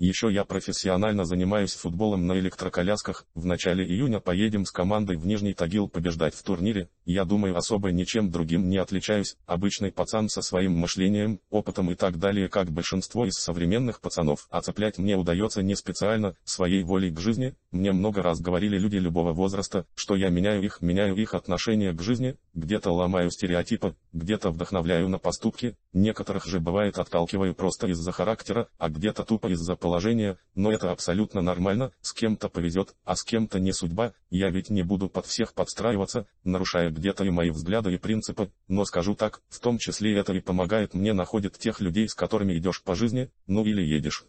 Еще я профессионально занимаюсь футболом на электроколясках, в начале июня поедем с командой в Нижний Тагил побеждать в турнире, я думаю особо ничем другим не отличаюсь, обычный пацан со своим мышлением, опытом и так далее как большинство из современных пацанов, а цеплять мне удается не специально, своей волей к жизни, мне много раз говорили люди любого возраста, что я меняю их, меняю их отношение к жизни, где-то ломаю стереотипы, где-то вдохновляю на поступки, некоторых же бывает отталкиваю просто из-за характера, а где-то тупо из-за положения, но это абсолютно нормально, с кем-то повезет, а с кем-то не судьба, я ведь не буду под всех подстраиваться, нарушая где-то и мои взгляды и принципы, но скажу так, в том числе это и помогает мне находит тех людей, с которыми идешь по жизни, ну или едешь.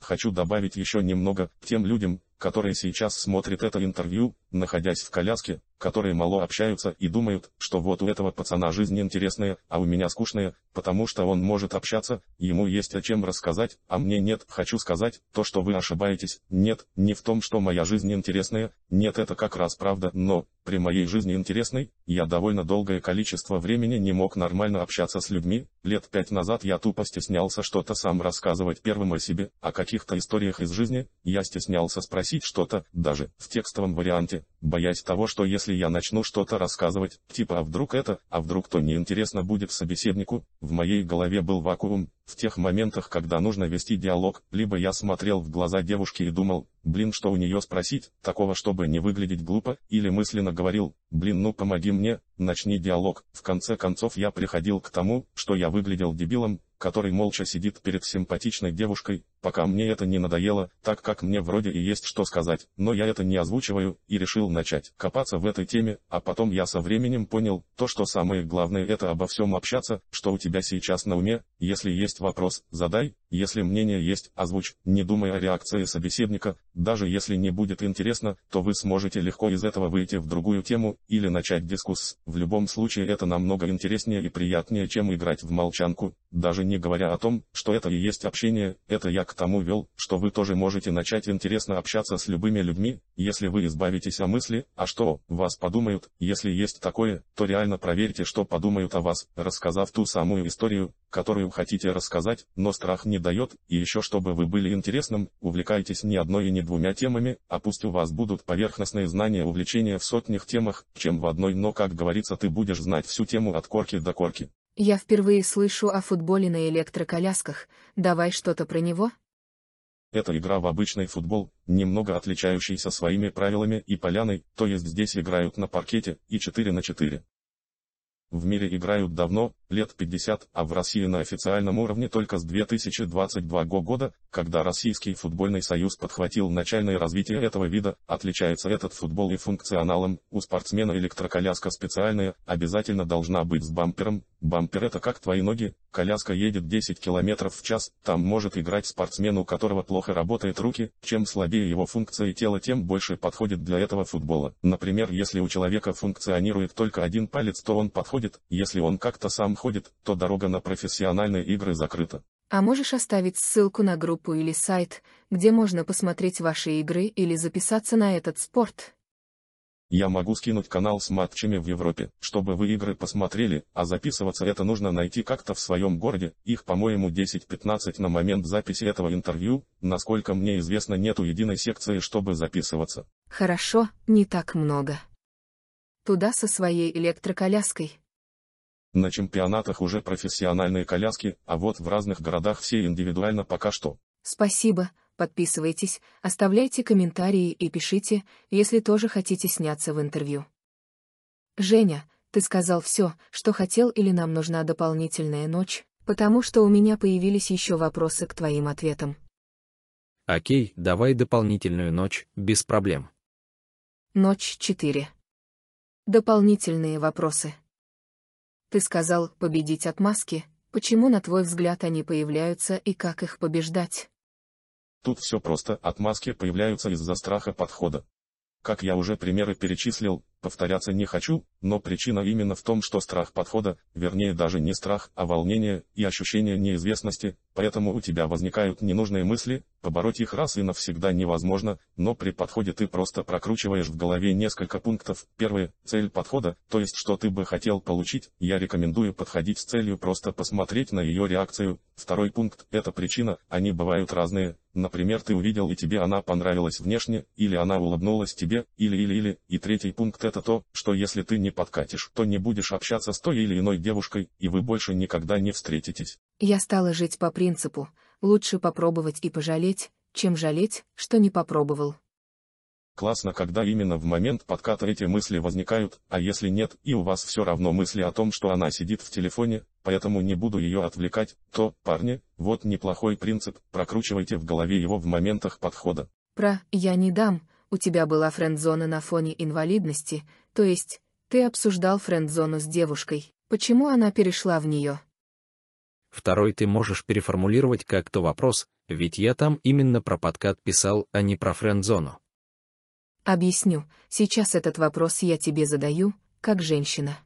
Хочу добавить еще немного к тем людям, которые сейчас смотрят это интервью, находясь в коляске, которые мало общаются и думают, что вот у этого пацана жизнь интересная, а у меня скучная, потому что он может общаться, ему есть о чем рассказать, а мне нет. Хочу сказать, то что вы ошибаетесь, нет, не в том, что моя жизнь интересная, нет это как раз правда, но, при моей жизни интересной, я довольно долгое количество времени не мог нормально общаться с людьми, лет пять назад я тупо стеснялся что-то сам рассказывать первым о себе, о каких-то историях из жизни, я стеснялся спросить что-то, даже в текстовом варианте, боясь того, что если я начну что-то рассказывать, типа а вдруг это, а вдруг то неинтересно будет собеседнику, в моей голове был вакуум, в тех моментах, когда нужно вести диалог, либо я смотрел в глаза девушки и думал, блин, что у нее спросить, такого, чтобы не выглядеть глупо, или мысленно говорил, блин, ну помоги мне, начни диалог. В конце концов я приходил к тому, что я выглядел дебилом, который молча сидит перед симпатичной девушкой, пока мне это не надоело, так как мне вроде и есть что сказать, но я это не озвучиваю, и решил начать копаться в этой теме, а потом я со временем понял, то что самое главное это обо всем общаться, что у тебя сейчас на уме, если есть вопрос, задай, если мнение есть, озвучь, не думая о реакции собеседника, даже если не будет интересно, то вы сможете легко из этого выйти в другую тему, или начать дискусс, в любом случае это намного интереснее и приятнее, чем играть в молчанку, даже не говоря о том, что это и есть общение, это я к тому вел, что вы тоже можете начать интересно общаться с любыми людьми, если вы избавитесь о мысли, а что, вас подумают, если есть такое, то реально проверьте, что подумают о вас, рассказав ту самую историю, которую хотите рассказать, но страх не дает, и еще чтобы вы были интересным, увлекайтесь не одной и не двумя темами, а пусть у вас будут поверхностные знания увлечения в сотнях темах, чем в одной, но как говорится ты будешь знать всю тему от корки до корки. Я впервые слышу о футболе на электроколясках, давай что-то про него? Это игра в обычный футбол, немного отличающийся своими правилами и поляной, то есть здесь играют на паркете и 4 на 4. В мире играют давно, лет 50, а в России на официальном уровне только с 2022 года, когда Российский футбольный союз подхватил начальное развитие этого вида, отличается этот футбол и функционалом, у спортсмена электроколяска специальная, обязательно должна быть с бампером, бампер это как твои ноги, коляска едет 10 км в час, там может играть спортсмен, у которого плохо работают руки, чем слабее его функция тела, тем больше подходит для этого футбола. Например, если у человека функционирует только один палец, то он подходит, если он как-то сам ходит, то дорога на профессиональные игры закрыта. А можешь оставить ссылку на группу или сайт, где можно посмотреть ваши игры или записаться на этот спорт? Я могу скинуть канал с матчами в Европе, чтобы вы игры посмотрели, а записываться это нужно найти как-то в своем городе, их по-моему 10-15 на момент записи этого интервью, насколько мне известно нету единой секции, чтобы записываться. Хорошо, не так много. Туда со своей электроколяской. На чемпионатах уже профессиональные коляски, а вот в разных городах все индивидуально пока что. Спасибо, подписывайтесь, оставляйте комментарии и пишите, если тоже хотите сняться в интервью. Женя, ты сказал все, что хотел или нам нужна дополнительная ночь, потому что у меня появились еще вопросы к твоим ответам. Окей, давай дополнительную ночь, без проблем. Ночь 4. Дополнительные вопросы. Ты сказал победить отмазки, почему, на твой взгляд, они появляются и как их побеждать? Тут все просто, отмазки появляются из-за страха подхода. Как я уже примеры перечислил, повторяться не хочу, но причина именно в том, что страх подхода, вернее даже не страх, а волнение и ощущение неизвестности, поэтому у тебя возникают ненужные мысли, побороть их раз и навсегда невозможно, но при подходе ты просто прокручиваешь в голове несколько пунктов. Первое – цель подхода, то есть что ты бы хотел получить, я рекомендую подходить с целью просто посмотреть на ее реакцию. Второй пункт – это причина, они бывают разные, Например, ты увидел и тебе она понравилась внешне, или она улыбнулась тебе, или-или-или. И третий пункт это то, что если ты не подкатишь, то не будешь общаться с той или иной девушкой, и вы больше никогда не встретитесь. Я стала жить по принципу, лучше попробовать и пожалеть, чем жалеть, что не попробовал. Классно, когда именно в момент подката эти мысли возникают, а если нет, и у вас все равно мысли о том, что она сидит в телефоне, поэтому не буду ее отвлекать, то, парни, вот неплохой принцип, прокручивайте в голове его в моментах подхода. Про «я не дам», у тебя была френд-зона на фоне инвалидности, то есть, ты обсуждал френд-зону с девушкой, почему она перешла в нее? Второй ты можешь переформулировать как то вопрос, ведь я там именно про подкат писал, а не про френд-зону. Объясню, сейчас этот вопрос я тебе задаю, как женщина.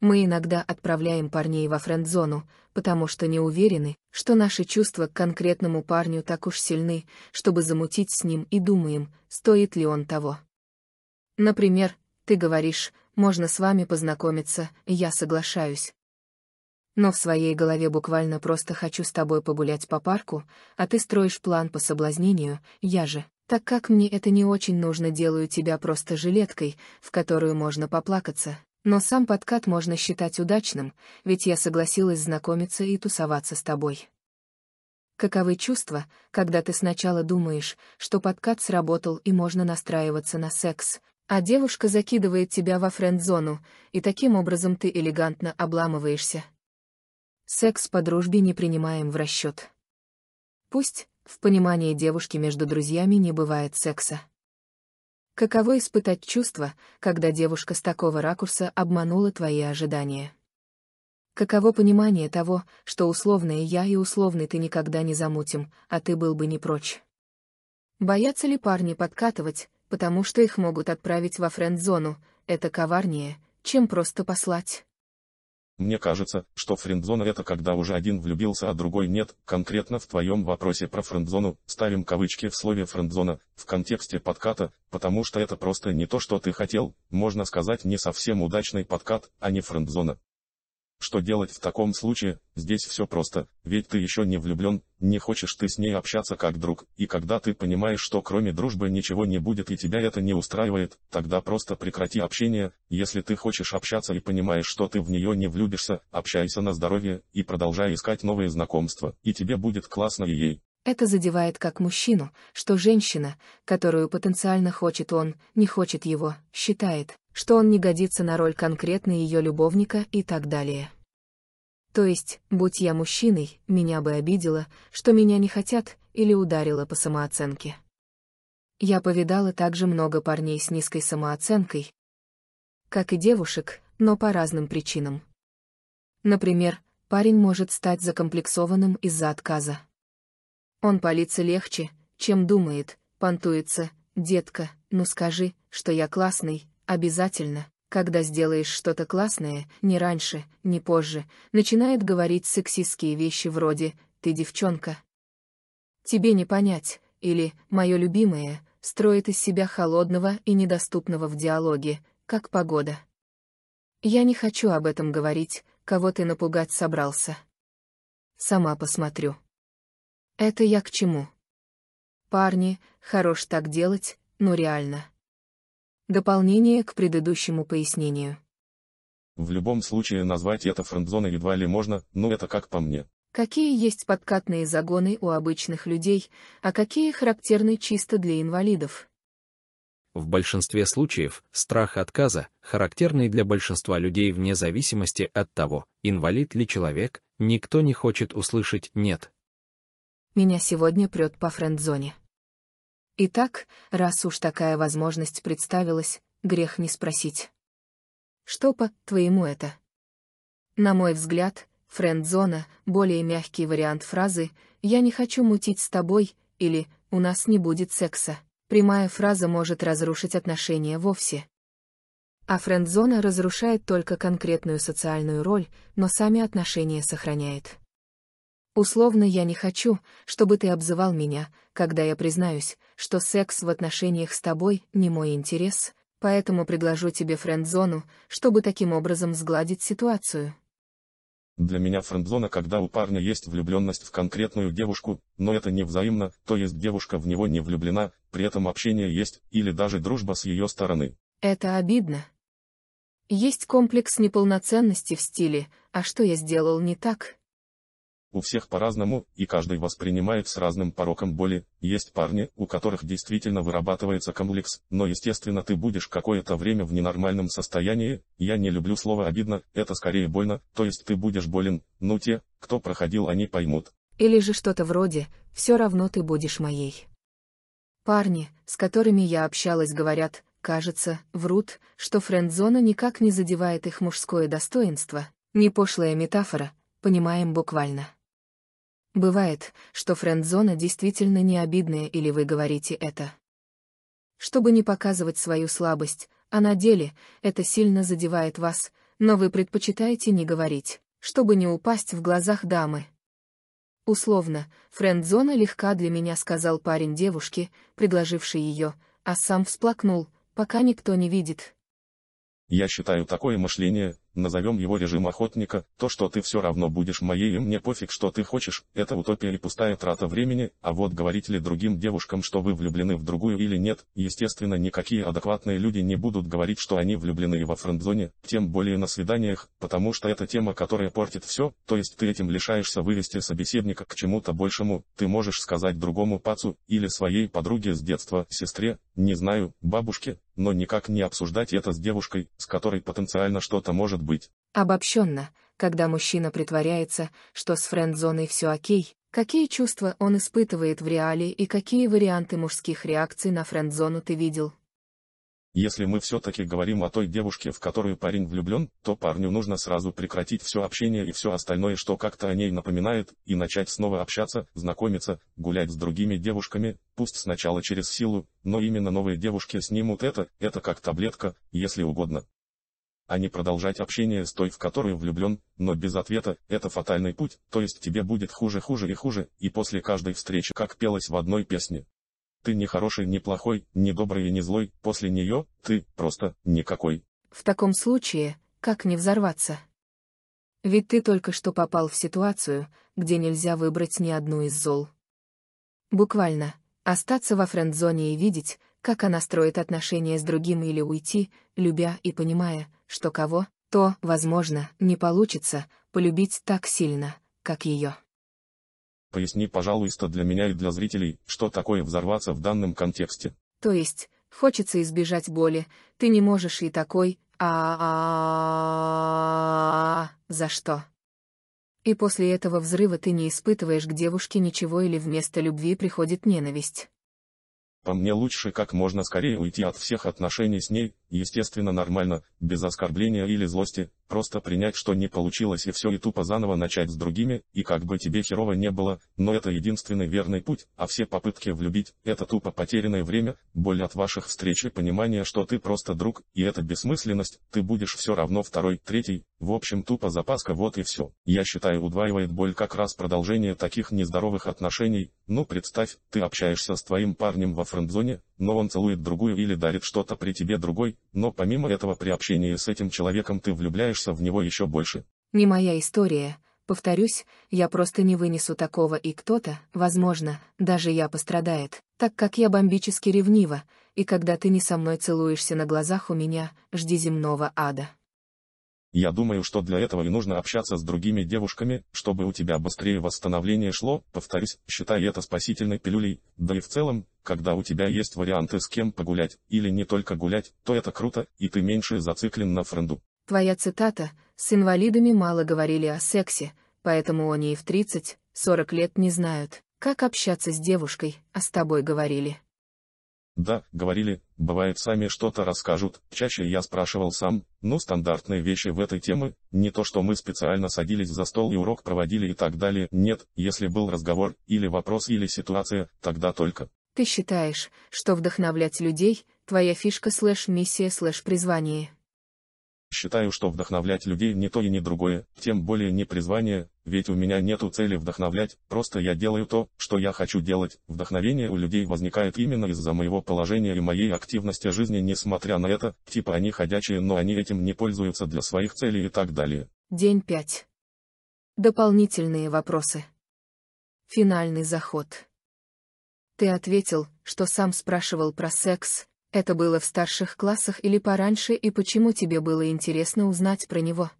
Мы иногда отправляем парней во френд-зону, потому что не уверены, что наши чувства к конкретному парню так уж сильны, чтобы замутить с ним и думаем, стоит ли он того. Например, ты говоришь, можно с вами познакомиться, я соглашаюсь. Но в своей голове буквально просто хочу с тобой погулять по парку, а ты строишь план по соблазнению, я же, так как мне это не очень нужно, делаю тебя просто жилеткой, в которую можно поплакаться, но сам подкат можно считать удачным, ведь я согласилась знакомиться и тусоваться с тобой. Каковы чувства, когда ты сначала думаешь, что подкат сработал и можно настраиваться на секс, а девушка закидывает тебя во френд-зону, и таким образом ты элегантно обламываешься. Секс по дружбе не принимаем в расчет. Пусть, в понимании девушки между друзьями не бывает секса. Каково испытать чувство, когда девушка с такого ракурса обманула твои ожидания? Каково понимание того, что условное я и условный ты никогда не замутим, а ты был бы не прочь? Боятся ли парни подкатывать, потому что их могут отправить во френд-зону, это коварнее, чем просто послать? Мне кажется, что френдзона это когда уже один влюбился, а другой нет. Конкретно в твоем вопросе про френдзону ставим кавычки в слове френдзона в контексте подката, потому что это просто не то, что ты хотел, можно сказать не совсем удачный подкат, а не френдзона. Что делать в таком случае? Здесь все просто, ведь ты еще не влюблен, не хочешь ты с ней общаться как друг, и когда ты понимаешь, что кроме дружбы ничего не будет и тебя это не устраивает, тогда просто прекрати общение, если ты хочешь общаться и понимаешь, что ты в нее не влюбишься, общайся на здоровье, и продолжай искать новые знакомства, и тебе будет классно и ей. Это задевает как мужчину, что женщина, которую потенциально хочет он, не хочет его, считает, что он не годится на роль конкретно ее любовника и так далее. То есть, будь я мужчиной, меня бы обидело, что меня не хотят, или ударило по самооценке. Я повидала также много парней с низкой самооценкой, как и девушек, но по разным причинам. Например, парень может стать закомплексованным из-за отказа. Он палится легче, чем думает, понтуется, детка, ну скажи, что я классный, Обязательно, когда сделаешь что-то классное, не раньше, не позже, начинает говорить сексистские вещи вроде «ты девчонка». Тебе не понять, или «моё любимое», строит из себя холодного и недоступного в диалоге, как погода. Я не хочу об этом говорить, кого ты напугать собрался. Сама посмотрю. Это я к чему? Парни, хорош так делать, но реально. Дополнение к предыдущему пояснению. В любом случае назвать это френдзоной едва ли можно, но это как по мне. Какие есть подкатные загоны у обычных людей, а какие характерны чисто для инвалидов? В большинстве случаев страх отказа, характерный для большинства людей вне зависимости от того, инвалид ли человек, никто не хочет услышать «нет». Меня сегодня прет по френдзоне. Итак, раз уж такая возможность представилась, грех не спросить. Что по-твоему это? На мой взгляд, френд-зона — более мягкий вариант фразы «я не хочу мутить с тобой» или «у нас не будет секса». Прямая фраза может разрушить отношения вовсе. А френд-зона разрушает только конкретную социальную роль, но сами отношения сохраняет. Условно я не хочу, чтобы ты обзывал меня, когда я признаюсь, что секс в отношениях с тобой не мой интерес, поэтому предложу тебе френд-зону, чтобы таким образом сгладить ситуацию. Для меня френд-зона, когда у парня есть влюбленность в конкретную девушку, но это не взаимно, то есть девушка в него не влюблена, при этом общение есть, или даже дружба с ее стороны. Это обидно. Есть комплекс неполноценности в стиле «а что я сделал не так?» У всех по-разному, и каждый воспринимает с разным пороком боли. Есть парни, у которых действительно вырабатывается комплекс, но естественно ты будешь какое-то время в ненормальном состоянии. Я не люблю слово обидно, это скорее больно, то есть ты будешь болен, ну те, кто проходил, они поймут. Или же что-то вроде «все равно ты будешь моей». Парни, с которыми я общалась, говорят, кажется, врут, что френд-зона никак не задевает их мужское достоинство. Не пошлая метафора, понимаем буквально. Бывает, что френд-зона действительно не обидная или вы говорите это. Чтобы не показывать свою слабость, а на деле это сильно задевает вас, но вы предпочитаете не говорить, чтобы не упасть в глазах дамы. Условно, френд-зона легка для меня, сказал парень девушке, предложивший ее, а сам всплакнул, пока никто не видит. Я считаю такое мышление, назовем его режим охотника, то, что ты все равно будешь моей и мне пофиг, что ты хочешь, это утопия и пустая трата времени, а вот говорить ли другим девушкам, что вы влюблены в другую или нет, естественно, никакие адекватные люди не будут говорить, что они влюблены во френдзоне, тем более на свиданиях, потому что это тема, которая портит все, то есть ты этим лишаешься вывести собеседника к чему-то большему, ты можешь сказать другому пацу, или своей подруге с детства, сестре, не знаю, бабушке, но никак не обсуждать это с девушкой, с которой потенциально что-то может быть. Обобщенно, когда мужчина притворяется, что с френд-зоной все окей, какие чувства он испытывает в реале и какие варианты мужских реакций на френд-зону ты видел? Если мы все-таки говорим о той девушке, в которую парень влюблен, то парню нужно сразу прекратить все общение и все остальное, что как-то о ней напоминает, и начать снова общаться, знакомиться, гулять с другими девушками, пусть сначала через силу, но именно новые девушки снимут это, это как таблетка, если угодно. А не продолжать общение с той, в которую влюблен, но без ответа, это фатальный путь, то есть тебе будет хуже хуже и хуже, и после каждой встречи, как пелось в одной песне. Ты не хороший, не плохой, не добрый и не злой, после нее ты просто никакой. В таком случае, как не взорваться? Ведь ты только что попал в ситуацию, где нельзя выбрать ни одну из зол. Буквально, остаться во френд-зоне и видеть, как она строит отношения с другим или уйти, любя и понимая, что кого, то, возможно, не получится полюбить так сильно, как ее. Поясни, пожалуйста, для меня и для зрителей, что такое взорваться в данном контексте. То есть, хочется избежать боли, ты не можешь и такой, а, -а, -а, -а за что? И после этого взрыва ты не испытываешь к девушке ничего или вместо любви приходит ненависть. По мне лучше как можно скорее уйти от всех отношений с ней, естественно нормально, без оскорбления или злости, просто принять, что не получилось и все и тупо заново начать с другими, и как бы тебе херово не было, но это единственный верный путь, а все попытки влюбить, это тупо потерянное время, боль от ваших встреч и понимание, что ты просто друг, и это бессмысленность, ты будешь все равно второй, третий, в общем тупо запаска вот и все. Я считаю удваивает боль как раз продолжение таких нездоровых отношений, ну представь, ты общаешься с твоим парнем во френдзоне, но он целует другую или дарит что-то при тебе другой, но помимо этого при общении с этим человеком ты влюбляешься в него еще больше. Не моя история, повторюсь, я просто не вынесу такого и кто-то, возможно, даже я пострадает, так как я бомбически ревнива, и когда ты не со мной целуешься на глазах у меня, жди земного ада. Я думаю, что для этого и нужно общаться с другими девушками, чтобы у тебя быстрее восстановление шло, повторюсь, считай это спасительной пилюлей, да и в целом, когда у тебя есть варианты с кем погулять, или не только гулять, то это круто, и ты меньше зациклен на френду. Твоя цитата «С инвалидами мало говорили о сексе, поэтому они и в 30-40 лет не знают, как общаться с девушкой, а с тобой говорили». Да, говорили, бывает сами что-то расскажут, чаще я спрашивал сам, ну стандартные вещи в этой теме, не то что мы специально садились за стол и урок проводили и так далее, нет, если был разговор, или вопрос, или ситуация, тогда только. Ты считаешь, что вдохновлять людей – твоя фишка слэш-миссия слэш-призвание? Считаю, что вдохновлять людей не то и не другое, тем более не призвание, ведь у меня нету цели вдохновлять, просто я делаю то, что я хочу делать. Вдохновение у людей возникает именно из-за моего положения и моей активности жизни, несмотря на это, типа они ходячие, но они этим не пользуются для своих целей и так далее. День 5. Дополнительные вопросы. Финальный заход. Ты ответил, что сам спрашивал про секс, это было в старших классах или пораньше и почему тебе было интересно узнать про него?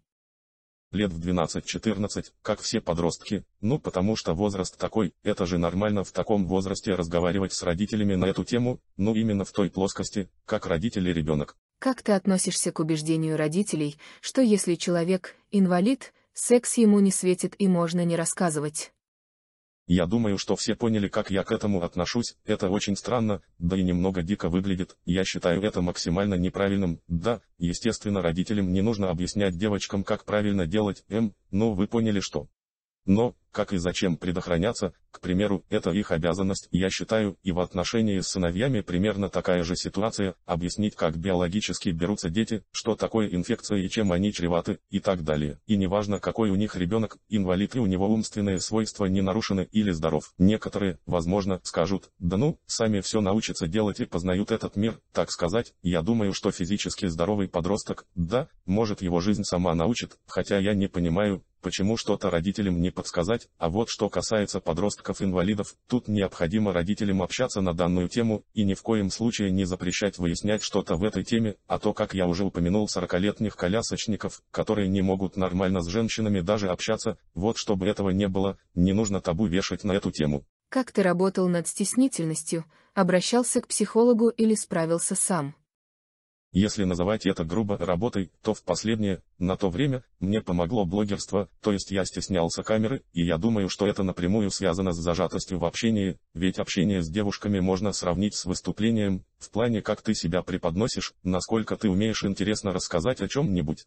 Лет в 12-14, как все подростки, ну потому что возраст такой, это же нормально в таком возрасте разговаривать с родителями на эту тему, ну именно в той плоскости, как родитель и ребенок. Как ты относишься к убеждению родителей, что если человек инвалид, секс ему не светит и можно не рассказывать? Я думаю, что все поняли, как я к этому отношусь, это очень странно, да и немного дико выглядит, я считаю это максимально неправильным, да, естественно родителям не нужно объяснять девочкам, как правильно делать, М, но вы поняли что. Но, как и зачем предохраняться, к примеру, это их обязанность, я считаю, и в отношении с сыновьями примерно такая же ситуация, объяснить как биологически берутся дети, что такое инфекция и чем они чреваты, и так далее. И неважно какой у них ребенок, инвалид и у него умственные свойства не нарушены или здоров. Некоторые, возможно, скажут, да ну, сами все научатся делать и познают этот мир, так сказать, я думаю, что физически здоровый подросток, да, может его жизнь сама научит, хотя я не понимаю, почему что-то родителям не подсказать, а вот что касается подростков-инвалидов, тут необходимо родителям общаться на данную тему, и ни в коем случае не запрещать выяснять что-то в этой теме, а то, как я уже упомянул, 40-летних колясочников, которые не могут нормально с женщинами даже общаться, вот чтобы этого не было, не нужно табу вешать на эту тему. Как ты работал над стеснительностью, обращался к психологу или справился сам? Если называть это грубо работой, то в последнее, на то время, мне помогло блогерство, то есть я стеснялся камеры, и я думаю, что это напрямую связано с зажатостью в общении, ведь общение с девушками можно сравнить с выступлением, в плане как ты себя преподносишь, насколько ты умеешь интересно рассказать о чем-нибудь.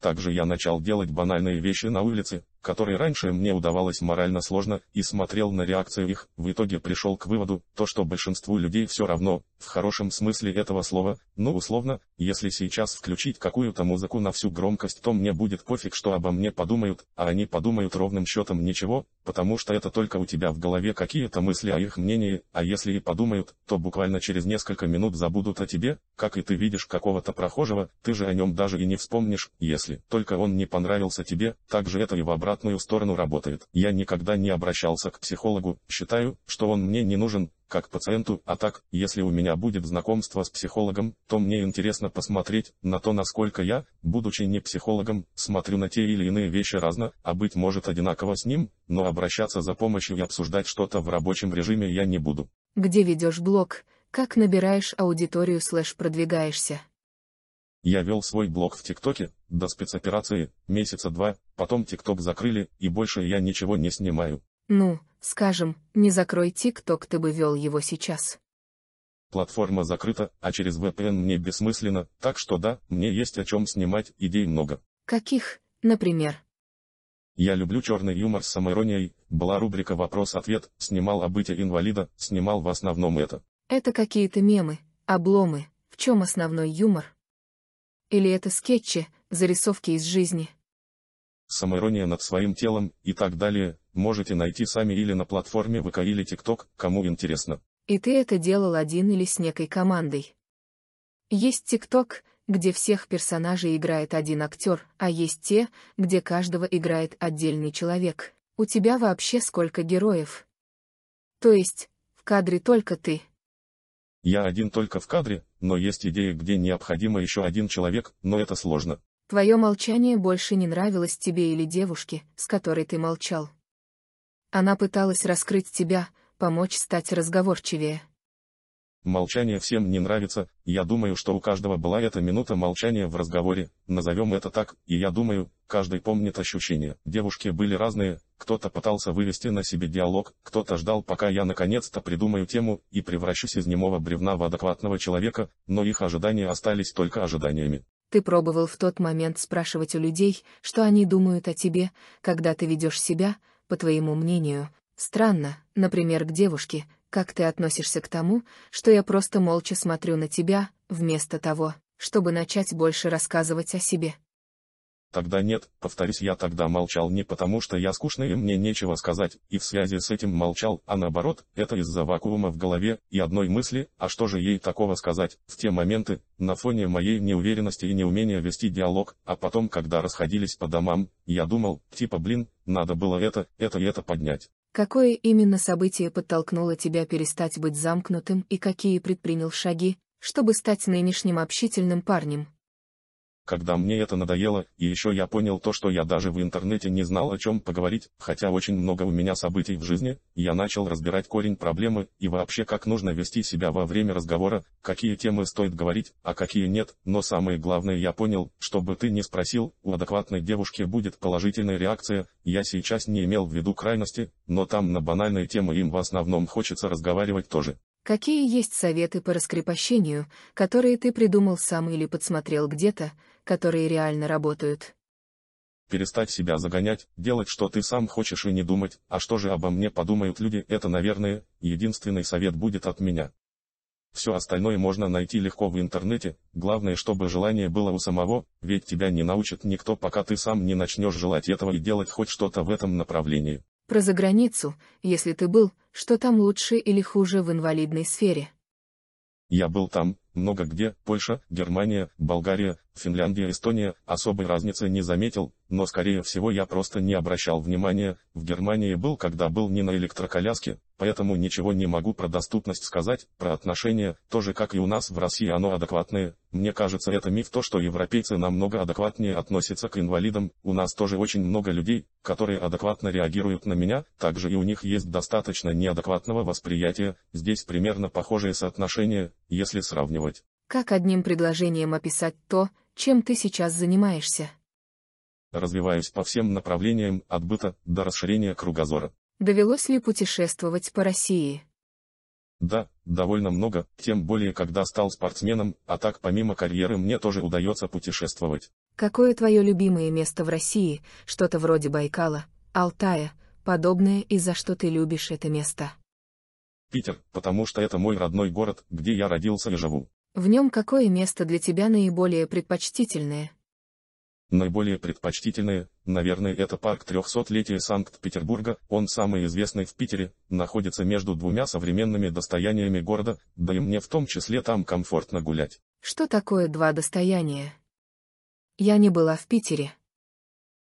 Также я начал делать банальные вещи на улице, которые раньше мне удавалось морально сложно, и смотрел на реакцию их, в итоге пришел к выводу, то что большинству людей все равно, в хорошем смысле этого слова, ну условно, если сейчас включить какую-то музыку на всю громкость, то мне будет пофиг, что обо мне подумают, а они подумают ровным счетом ничего, потому что это только у тебя в голове какие-то мысли о их мнении, а если и подумают, то буквально через несколько минут забудут о тебе, как и ты видишь какого-то прохожего, ты же о нем даже и не вспомнишь, если только он не понравился тебе, так же это и в обратном обратную сторону работает. Я никогда не обращался к психологу, считаю, что он мне не нужен, как пациенту, а так, если у меня будет знакомство с психологом, то мне интересно посмотреть на то, насколько я, будучи не психологом, смотрю на те или иные вещи разно, а быть может одинаково с ним, но обращаться за помощью и обсуждать что-то в рабочем режиме я не буду. Где ведешь блог? Как набираешь аудиторию слэш продвигаешься? Я вел свой блог в ТикТоке, до спецоперации, месяца два, потом ТикТок закрыли, и больше я ничего не снимаю. Ну, скажем, не закрой ТикТок, ты бы вел его сейчас. Платформа закрыта, а через VPN мне бессмысленно, так что да, мне есть о чем снимать, идей много. Каких, например? Я люблю черный юмор с самоиронией, была рубрика «Вопрос-ответ», снимал о быте инвалида, снимал в основном это. Это какие-то мемы, обломы, в чем основной юмор? Или это скетчи, зарисовки из жизни? Самоирония над своим телом и так далее, можете найти сами или на платформе ВК или ТикТок, кому интересно. И ты это делал один или с некой командой? Есть ТикТок, где всех персонажей играет один актер, а есть те, где каждого играет отдельный человек. У тебя вообще сколько героев? То есть, в кадре только ты. Я один только в кадре, но есть идеи, где необходимо еще один человек, но это сложно. Твое молчание больше не нравилось тебе или девушке, с которой ты молчал. Она пыталась раскрыть тебя, помочь стать разговорчивее. Молчание всем не нравится, я думаю, что у каждого была эта минута молчания в разговоре, назовем это так, и я думаю, каждый помнит ощущения. Девушки были разные, кто-то пытался вывести на себе диалог, кто-то ждал, пока я наконец-то придумаю тему и превращусь из немого бревна в адекватного человека, но их ожидания остались только ожиданиями. Ты пробовал в тот момент спрашивать у людей, что они думают о тебе, когда ты ведешь себя, по твоему мнению, странно, например, к девушке, как ты относишься к тому, что я просто молча смотрю на тебя, вместо того, чтобы начать больше рассказывать о себе? Тогда нет, повторюсь, я тогда молчал не потому, что я скучный и мне нечего сказать, и в связи с этим молчал, а наоборот, это из-за вакуума в голове и одной мысли, а что же ей такого сказать, в те моменты, на фоне моей неуверенности и неумения вести диалог, а потом, когда расходились по домам, я думал, типа блин, надо было это, это и это поднять. Какое именно событие подтолкнуло тебя перестать быть замкнутым и какие предпринял шаги, чтобы стать нынешним общительным парнем? Когда мне это надоело, и еще я понял то, что я даже в интернете не знал о чем поговорить, хотя очень много у меня событий в жизни, я начал разбирать корень проблемы и вообще как нужно вести себя во время разговора, какие темы стоит говорить, а какие нет, но самое главное я понял, чтобы ты не спросил, у адекватной девушки будет положительная реакция, я сейчас не имел в виду крайности, но там на банальные темы им в основном хочется разговаривать тоже. Какие есть советы по раскрепощению, которые ты придумал сам или подсмотрел где-то, которые реально работают? Перестать себя загонять, делать что ты сам хочешь и не думать, а что же обо мне подумают люди, это, наверное, единственный совет будет от меня. Все остальное можно найти легко в интернете, главное, чтобы желание было у самого, ведь тебя не научит никто, пока ты сам не начнешь желать этого и делать хоть что-то в этом направлении. Про заграницу, если ты был, что там лучше или хуже в инвалидной сфере? Я был там, много где, Польша, Германия, Болгария, Финляндия, Эстония, особой разницы не заметил, но скорее всего я просто не обращал внимания, в Германии был когда был не на электроколяске, поэтому ничего не могу про доступность сказать, про отношения, тоже как и у нас в России оно адекватное, мне кажется это миф то, что европейцы намного адекватнее относятся к инвалидам, у нас тоже очень много людей, которые адекватно реагируют на меня, также и у них есть достаточно неадекватного восприятия, здесь примерно похожие соотношения, если сравнивать. Как одним предложением описать то, чем ты сейчас занимаешься? Развиваюсь по всем направлениям, от быта до расширения кругозора. Довелось ли путешествовать по России? Да, довольно много, тем более когда стал спортсменом, а так помимо карьеры мне тоже удается путешествовать. Какое твое любимое место в России, что-то вроде Байкала, Алтая, подобное и за что ты любишь это место? Питер, потому что это мой родной город, где я родился и живу. В нем какое место для тебя наиболее предпочтительное? Наиболее предпочтительное, наверное, это парк 300-летия Санкт-Петербурга, он самый известный в Питере, находится между двумя современными достояниями города, да и мне в том числе там комфортно гулять. Что такое два достояния? Я не была в Питере.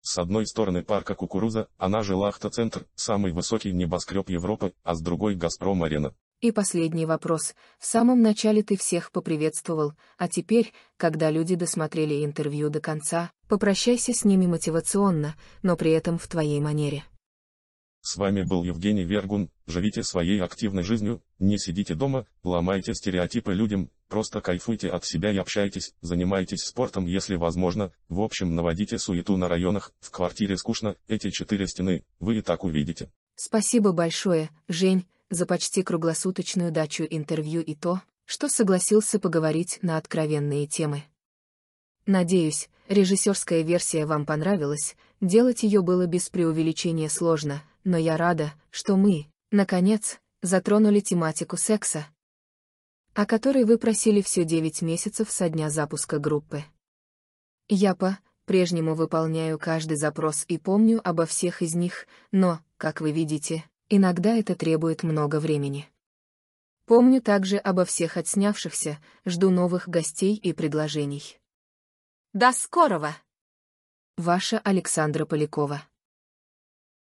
С одной стороны парка Кукуруза, она же Лахта-центр, самый высокий небоскреб Европы, а с другой Газпром-арена. И последний вопрос. В самом начале ты всех поприветствовал, а теперь, когда люди досмотрели интервью до конца, попрощайся с ними мотивационно, но при этом в твоей манере. С вами был Евгений Вергун, живите своей активной жизнью, не сидите дома, ломайте стереотипы людям, просто кайфуйте от себя и общайтесь, занимайтесь спортом если возможно, в общем наводите суету на районах, в квартире скучно, эти четыре стены, вы и так увидите. Спасибо большое, Жень, за почти круглосуточную дачу интервью и то, что согласился поговорить на откровенные темы. Надеюсь, режиссерская версия вам понравилась, делать ее было без преувеличения сложно, но я рада, что мы, наконец, затронули тематику секса, о которой вы просили все 9 месяцев со дня запуска группы. Я по-прежнему выполняю каждый запрос и помню обо всех из них, но, как вы видите, Иногда это требует много времени. Помню также обо всех отснявшихся, жду новых гостей и предложений. До скорого! Ваша Александра Полякова